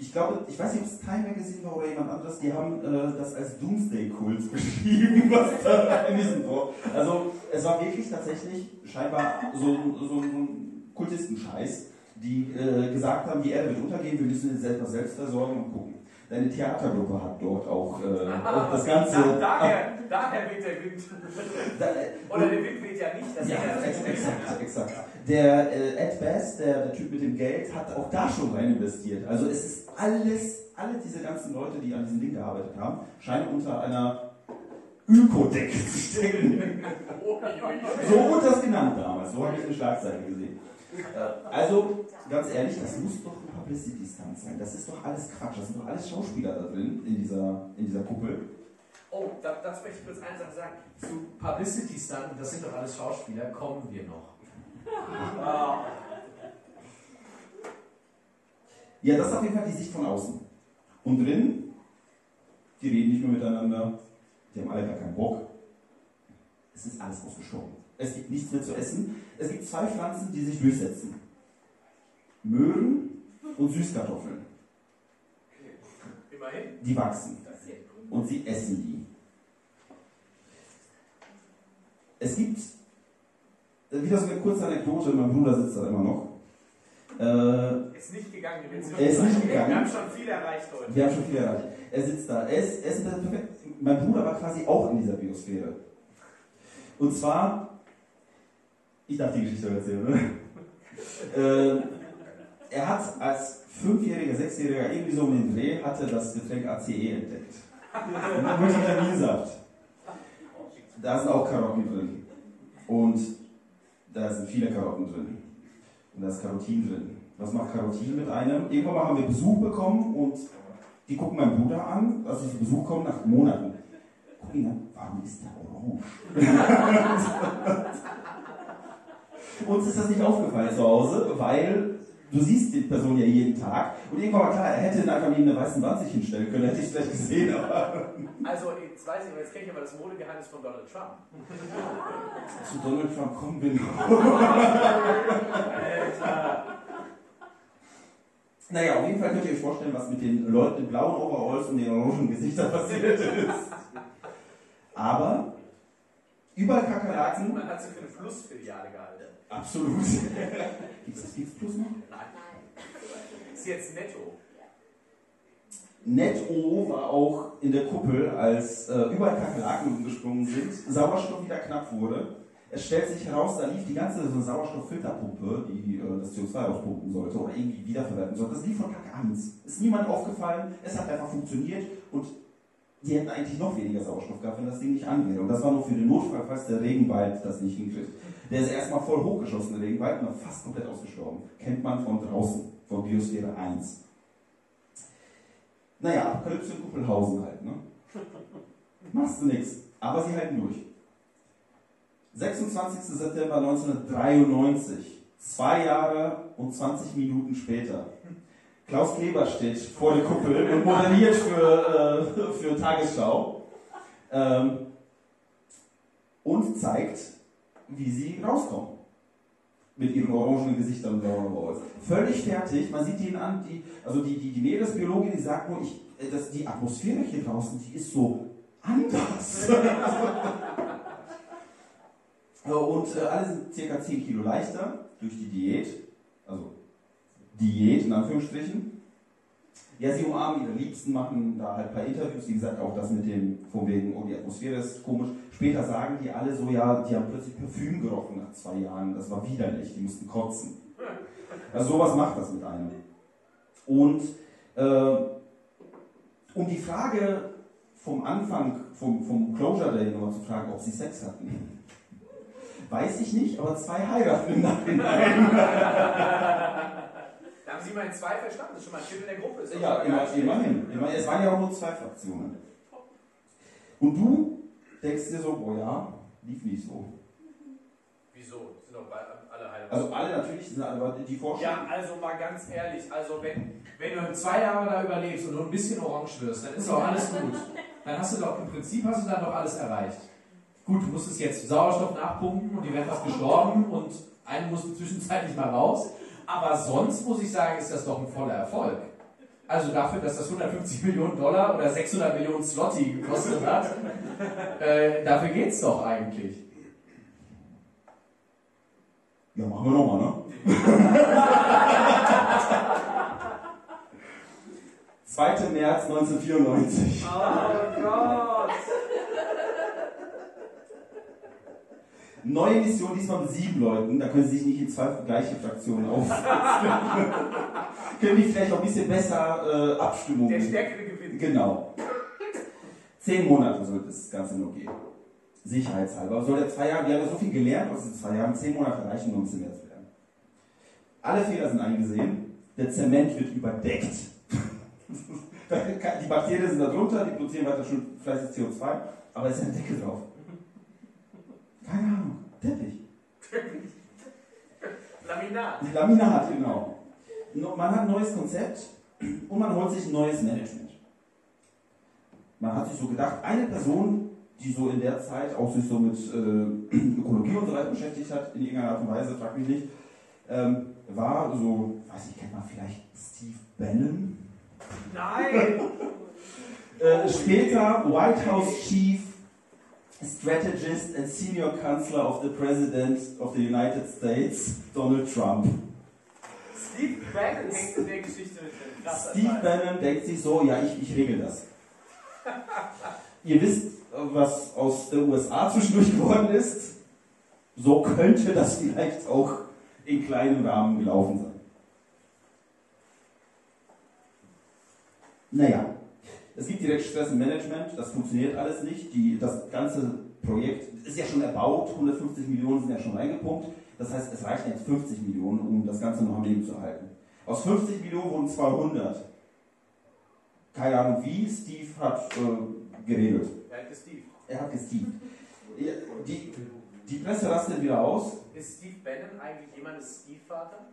ich glaube, ich weiß nicht, ob es Time Magazine war oder jemand anderes, die haben äh, das als Doomsday-Kult beschrieben, was da in diesem Dorf. Also, es war wirklich tatsächlich scheinbar so, so ein Kultistenscheiß, die äh, gesagt haben, die Erde wird untergehen, wir müssen uns selber selbst versorgen und gucken. Deine Theatergruppe hat dort auch äh, Ah, das Ganze. Da, daher, daher weht der Wind. Da, Oder der Wind weht ja nicht. Das ja, ex exakt, exakt. Der äh, Ed Bass, der, der Typ mit dem Geld, hat auch da schon rein investiert. Also es ist alles, alle diese ganzen Leute, die an diesem Ding gearbeitet haben, scheinen unter einer Ökodecke zu stecken. So wurde das genannt damals, so habe ich eine Schlagzeile gesehen. Äh, also, ganz ehrlich, das muss doch ein Publicity-Stunt sein. Das ist doch alles Quatsch, das sind doch alles Schauspieler da drin, in dieser, in dieser Kuppel. Oh, da, das möchte ich kurz eine Sache sagen. Zu Publicity Stunt, das sind doch alles Schauspieler, kommen wir noch. Ah, Ja, das ist auf jeden Fall die Sicht von außen. Und drin, die reden nicht mehr miteinander, die haben alle gar keinen Bock. Es ist alles ausgestorben. Es gibt nichts mehr zu essen. Es gibt zwei Pflanzen, die sich durchsetzen. Möhren und Süßkartoffeln. immerhin. Die wachsen. Und sie essen die. Es gibt äh, wieder so eine kurze Anekdote, mein Bruder sitzt da immer noch. Äh, Ist nicht gegangen. Er ist nicht gegangen. Wir haben schon viel erreicht heute. Wir haben schon viel erreicht. Er sitzt da. Er ist, er ist perfekt. Mein Bruder war quasi auch in dieser Biosphäre. Und zwar, ich darf die Geschichte erzählen, ne? äh, er hat als Fünfjähriger, Sechsjähriger, irgendwie so um den Dreh, hatte das Getränk ACE entdeckt. Multivitaminsaft. Da sind auch Karotten drin. Und da sind viele Karotten drin. Und da ist Karotin drin. Was macht Karotin mit einem? Irgendwann mal haben wir Besuch bekommen und die gucken meinen Bruder an, als zu Besuch kommen, nach Monaten. Gucken ihn an, warum ist der orange? Uns ist das nicht aufgefallen zu Hause, weil du siehst die Person ja jeden Tag. Und irgendwann war klar, er hätte einfach neben der weißen Wand sich hinstellen können, hätte ich vielleicht gesehen, aber. Also, jetzt weiß ich, aber jetzt kenne ich aber das Modegeheimnis von Donald Trump. Zu Donald Trump kommen wir noch. Alter. Naja, auf jeden Fall könnt ihr euch vorstellen, was mit den Leuten in blauen Overalls und den orangen Gesichtern passiert ist. Aber überall Kakerlaken. Man hat sie für eine Flussfiliale gehalten. Absolut. Gibt's das Gibt's Plus noch? Nein. Ist jetzt netto. Netto war auch in der Kuppel, als äh, überall Kakerlaken umgesprungen sind, Sauerstoff wieder knapp wurde. Es stellt sich heraus, da lief die ganze so Sauerstofffilterpumpe, die äh, das CO2 auspumpen sollte oder irgendwie wiederverwerten sollte. Das lief von Tag 1. Ist niemandem aufgefallen, es hat einfach funktioniert und die hätten eigentlich noch weniger Sauerstoff gehabt, wenn das Ding nicht angeht. Und das war nur für den Notfall, falls der Regenwald das nicht hinkriegt. Der ist erstmal voll hochgeschossen, der Regenwald, und fast komplett ausgestorben. Kennt man von draußen, von Biosphäre 1. Naja, Apokalypse in Kuppelhausen halt, ne? Machst du nix. Aber sie halten durch. 26. September 1993. Zwei Jahre und 20 Minuten später. Klaus Kleber steht vor der Kuppel und moderiert für, äh, für Tagesschau ähm, und zeigt, wie sie rauskommen. Mit ihren orangenen Gesichtern und blauen Balls. Völlig fertig, man sieht ihnen an, die, also die, die, die Meeresbiologin, die sagt nur, ich, äh, das, die Atmosphäre hier draußen, die ist so anders. und äh, alle sind circa 10 Kilo leichter durch die Diät, also Diät in Anführungsstrichen. Ja, sie umarmen ihre Liebsten, machen da halt ein paar Interviews, wie gesagt, auch das mit dem, von wegen, oh, die Atmosphäre ist komisch. Später sagen die alle so, ja, die haben plötzlich Parfüm gerochen nach zwei Jahren, das war widerlich, die mussten kotzen. Also sowas macht das mit einem. Und äh, um die Frage vom Anfang, vom, vom Closure Day nochmal zu fragen, ob sie Sex hatten. Weiß ich nicht, aber zwei heiraten im Nachhinein. Haben Sie in zwei verstanden, das ist schon mal ein Viertel der Gruppe. Ist Ja, immer, immerhin. immerhin. Es waren ja auch nur zwei Fraktionen. Und du denkst dir so, boah ja, lief nicht so. Wieso? Sind doch alle heiraten. Also alle natürlich, sind aber die Vorstellung. ja, also mal ganz ehrlich, also wenn, Wenn du zwei Jahre da überlebst und nur ein bisschen orange wirst, dann ist doch alles gut. Dann hast du doch, im Prinzip hast du dann doch alles erreicht. Gut, du musstest jetzt Sauerstoff nachpumpen und die werden fast gestorben und eine musste zwischenzeitlich mal raus. Aber sonst muss ich sagen, ist das doch ein voller Erfolg. Also dafür, dass das 150 Millionen Dollar oder 600 Millionen Slotty gekostet hat, äh, dafür geht's doch eigentlich. Ja, machen wir nochmal, ne? 2. März 1994. Oh Gott! Neue Mission, diesmal mit sieben Leuten. Da können Sie sich nicht in zwei gleiche Fraktionen auf. können die vielleicht auch ein bisschen besser äh, Abstimmung Der Stärkere gewinnt. Genau. Zehn Monate soll das Ganze nur gehen. Sicherheitshalber. Soll der zwei Jahre, wir haben ja so viel gelernt aus den zwei Jahren, zehn Monate reichen, um zum März werden. Alle Fehler sind eingesehen. Der Zement wird überdeckt. die Bakterien sind da drunter, die produzieren weiter schon fleißig CO2, aber es ist ein Deckel drauf. Keine Ahnung. Teppich. Laminat. Die Laminat, genau. Man hat ein neues Konzept und man holt sich ein neues Management. Man hat sich so gedacht, eine Person, die so in der Zeit auch sich so mit äh, Ökologie und so weiter beschäftigt hat, in irgendeiner Art und Weise, frag mich nicht, ähm, war so, weiß ich, kennt man vielleicht Steve Bannon? Nein! Äh, später White House Chief, Strategist and Senior Counselor of the President of the United States, Donald Trump. Steve Bannon hängt in der Geschichte mit drin. Steve. Bannon denkt sich so, ja, ich, ich regel das. Ihr wisst, was aus der USA zwischendurch geworden ist. So könnte das vielleicht auch in kleinem Rahmen gelaufen sein. Naja, es gibt direkt Stress im Management, das funktioniert alles nicht. Die, das ganze Projekt ist ja schon erbaut, 150 Millionen sind ja schon reingepumpt. Das heißt, es reichen jetzt 50 Millionen, um das Ganze noch am Leben zu halten. Aus 50 Millionen wurden 200. Keine Ahnung wie, Steve hat äh, geregelt. Er hat Steve. Er hat gesteamt. Ja, Die, die Presse rastet wieder aus. Ist Steve Bannon eigentlich jemandes Stiefvater?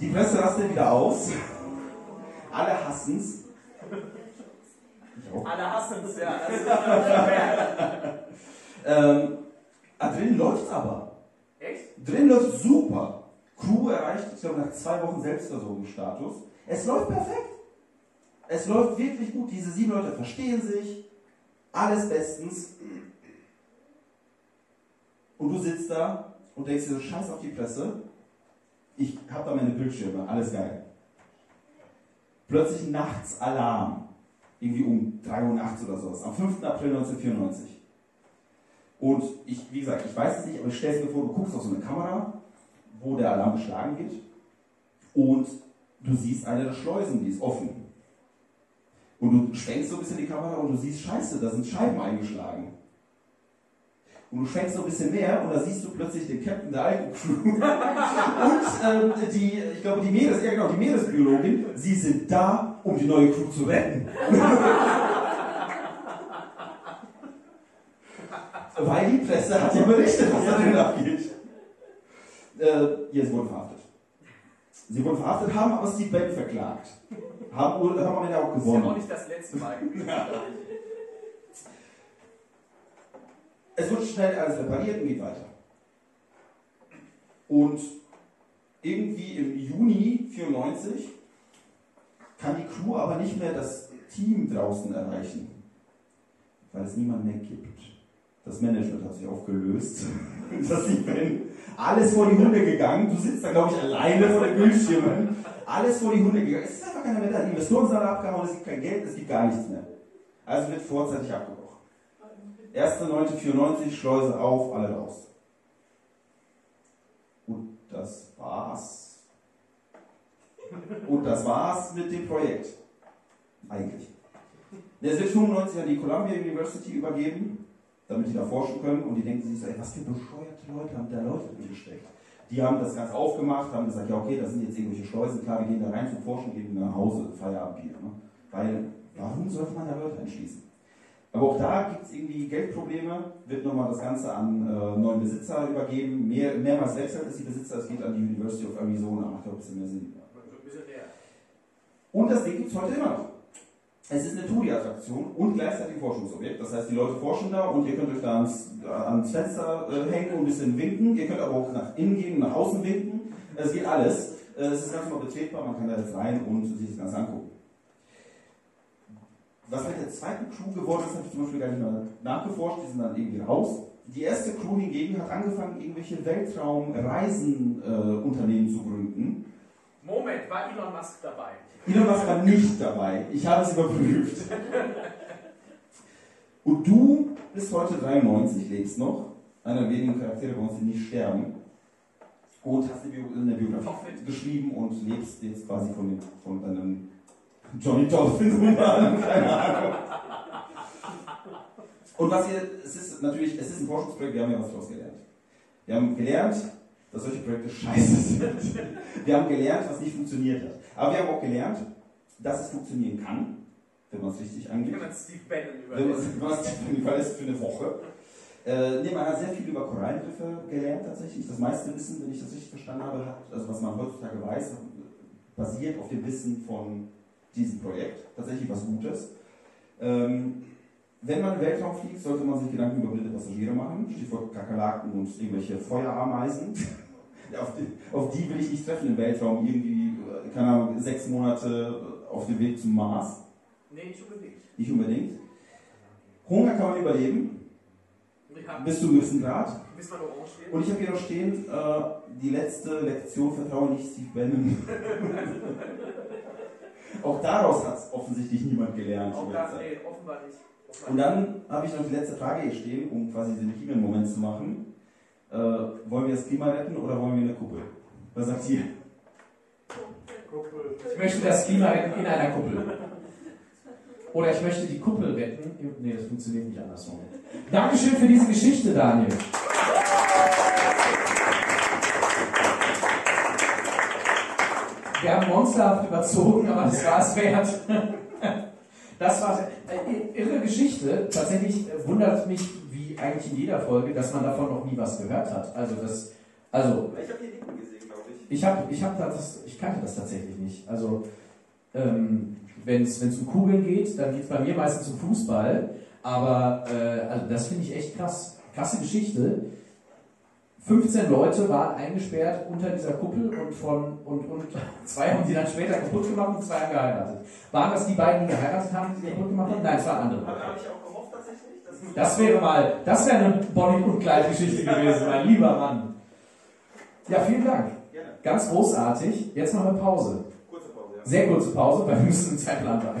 Die Presse rastet wieder aus. Alle hassen's. Alle hassen es, ja. Das ist ja Ähm, ah, drin läuft's aber. Echt? Drin läuft super. Crew erreicht, ich glaube, nach zwei Wochen Selbstversorgungsstatus. Es läuft perfekt. Es läuft wirklich gut. Diese sieben Leute verstehen sich. Alles bestens. Und du sitzt da und denkst dir so, scheiß auf die Presse. Ich habe da meine Bildschirme, alles geil. Plötzlich nachts Alarm. Irgendwie um 3 Uhr nachts oder sowas. Am 5. April 1994. Und ich, wie gesagt, ich weiß es nicht, aber ich stelle es mir vor, du guckst auf so eine Kamera, wo der Alarm geschlagen wird und du siehst eine der Schleusen, die ist offen. Und du schwenkst so ein bisschen die Kamera und du siehst, scheiße, da sind Scheiben eingeschlagen. Und du schwenkst so ein bisschen mehr und da siehst du plötzlich den Captain der alten Crew und ähm, die, ich glaube, die Meeres, ja genau, die Meeresbiologin, sie sind da, um die neue Crew zu retten. Weil die Presse hat ja berichtet, was da drin abgeht. Äh, ja, sie wurden verhaftet. Sie wurden verhaftet, haben aber Steve Bannon verklagt. Haben, haben am Ende auch Das ist ja auch gewonnen. nicht das letzte Mal. Es wird schnell alles repariert und geht weiter. Und irgendwie im Juni 94 kann die Crew aber nicht mehr das Team draußen erreichen, weil es niemand mehr gibt. Das Management hat sich aufgelöst. Das sieht man. Alles vor die Hunde gegangen. Du sitzt da, glaube ich, alleine vor den Bildschirmen. Alles vor die Hunde gegangen. Es ist einfach keiner mehr. Die Investoren sind alle abgehauen, es gibt kein Geld, es gibt gar nichts mehr. Also wird vorzeitig abgebrochen. 1.9.94, Schleuse auf, alle raus. Und das war's. Und das war's mit dem Projekt. Eigentlich. Der wird 95 an die Columbia University übergeben, damit die da forschen können. Und die denken sich so, ey, was für bescheuerte Leute haben da Leute gesteckt. Die haben das Ganze aufgemacht, haben gesagt, ja okay, das sind jetzt irgendwelche Schleusen, klar, wir gehen da rein zum Forschen, gehen nach Hause, Feierabendbier. Ne? Weil, warum sollte man da Leute einschließen? Aber auch da gibt es irgendwie Geldprobleme, wird nochmal das Ganze an äh, neuen Besitzer übergeben. Mehr, mehrmals wechselt es die Besitzer, es geht an die University of Arizona, macht ja ein bisschen mehr Sinn. Und das Ding gibt es heute immer noch. Es ist eine Touri-Attraktion und gleichzeitig ein Forschungsobjekt. Das heißt, die Leute forschen da und ihr könnt euch da ans, ans Fenster äh, hängen und ein bisschen winken. Ihr könnt aber auch nach innen gehen nach außen winken. Es geht alles. Äh, es ist ganz normal betretbar, man kann da jetzt rein und sich das Ganze angucken. Was mit der zweiten Crew geworden ist, habe ich zum Beispiel gar nicht mehr nachgeforscht. Die sind dann irgendwie raus. Die erste Crew hingegen hat angefangen, irgendwelche Weltraumreisenunternehmen zu gründen. Moment, war Elon Musk dabei? Elon Musk war nicht dabei. Ich habe es überprüft. Und du bist heute 93, lebst noch. Einer der wenigen Charaktere bei uns, die nicht sterben. Und hast eine, Bio eine Biografie geschrieben und lebst jetzt quasi von, von deinem Johnny Dolphin-Roman, keine Ahnung. Und was ihr, es ist natürlich, es ist ein Forschungsprojekt, wir haben ja was daraus gelernt. Wir haben gelernt, dass solche Projekte scheiße sind. Wir haben gelernt, was nicht funktioniert hat. Aber wir haben auch gelernt, dass es funktionieren kann, wenn man es richtig angeht. Wenn man Steve Bannon überlässt. wenn man es überlässt für eine Woche. Äh, nee, man hat sehr viel über Korallenriffe gelernt tatsächlich. Das meiste Wissen, wenn ich das richtig verstanden habe, hat, also was man heutzutage weiß, basiert auf dem Wissen von diesem Projekt. Tatsächlich was Gutes. Ähm, wenn man in den Weltraum fliegt, sollte man sich Gedanken über blinde Passagiere machen. Stichwort Kakerlaken und irgendwelche Feuerameisen. Auf, die, auf die will ich nicht treffen im Weltraum. Irgendwie, äh, keine Ahnung, sechs Monate auf dem Weg zum Mars. Nee, nicht unbedingt. Nicht unbedingt. Hunger kann man überleben, bis zu einem gewissen Grad. bis man orange wird. Und ich habe hier noch stehen, äh, die letzte Lektion, vertraue nicht Steve Bannon. Auch daraus hat offensichtlich niemand gelernt. Auch in da, der Zeit. nee, offenbar nicht. Offenbar Und dann habe ich noch die letzte Frage hier stehen, um quasi den Kiemen-Moment zu machen. Äh, wollen wir das Klima retten oder wollen wir eine Kuppel? Was sagt ihr? Ich möchte das Klima retten in einer Kuppel. Oder ich möchte die Kuppel retten. Nee, das funktioniert nicht andersrum. Dankeschön für diese Geschichte, Daniel. Wir haben monsterhaft überzogen, aber das war es wert. Das war äh, irre Geschichte. Tatsächlich äh, wundert mich, eigentlich in jeder Folge, dass man davon noch nie was gehört hat. Also das, also Ich habe hier Linken gesehen, glaube ich. Ich, hab, ich, hab das, ich kannte das tatsächlich nicht. Also, ähm, wenn es um Kugeln geht, dann geht es bei mir meistens um Fußball. Aber äh, also das finde ich echt krass. Krasse Geschichte. 15 Leute waren eingesperrt unter dieser Kuppel und von und, und zwei haben die dann später kaputt gemacht und zwei haben geheiratet. Waren das die beiden, die geheiratet haben, die sie kaputt gemacht haben? Nein, es waren andere. Habe ich auch Das wäre mal, das wäre eine Bonnie und Clyde Geschichte gewesen, mein lieber Mann. Ja, vielen Dank. Gerne. Ganz großartig. Jetzt machen wir Pause. Kurze Pause, ja. Sehr kurze Pause, weil wir müssen im Zeitplan bleiben.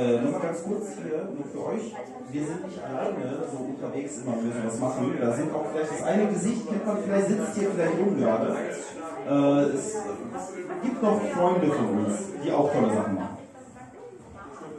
Äh, nur mal ganz kurz hier, nur für euch. Wir sind nicht alleine so unterwegs immer, wir sowas machen. Da sind auch vielleicht das eine Gesicht, kennt man vielleicht, sitzt hier vielleicht rum gerade. Äh, es gibt noch Freunde von uns, die auch tolle Sachen machen.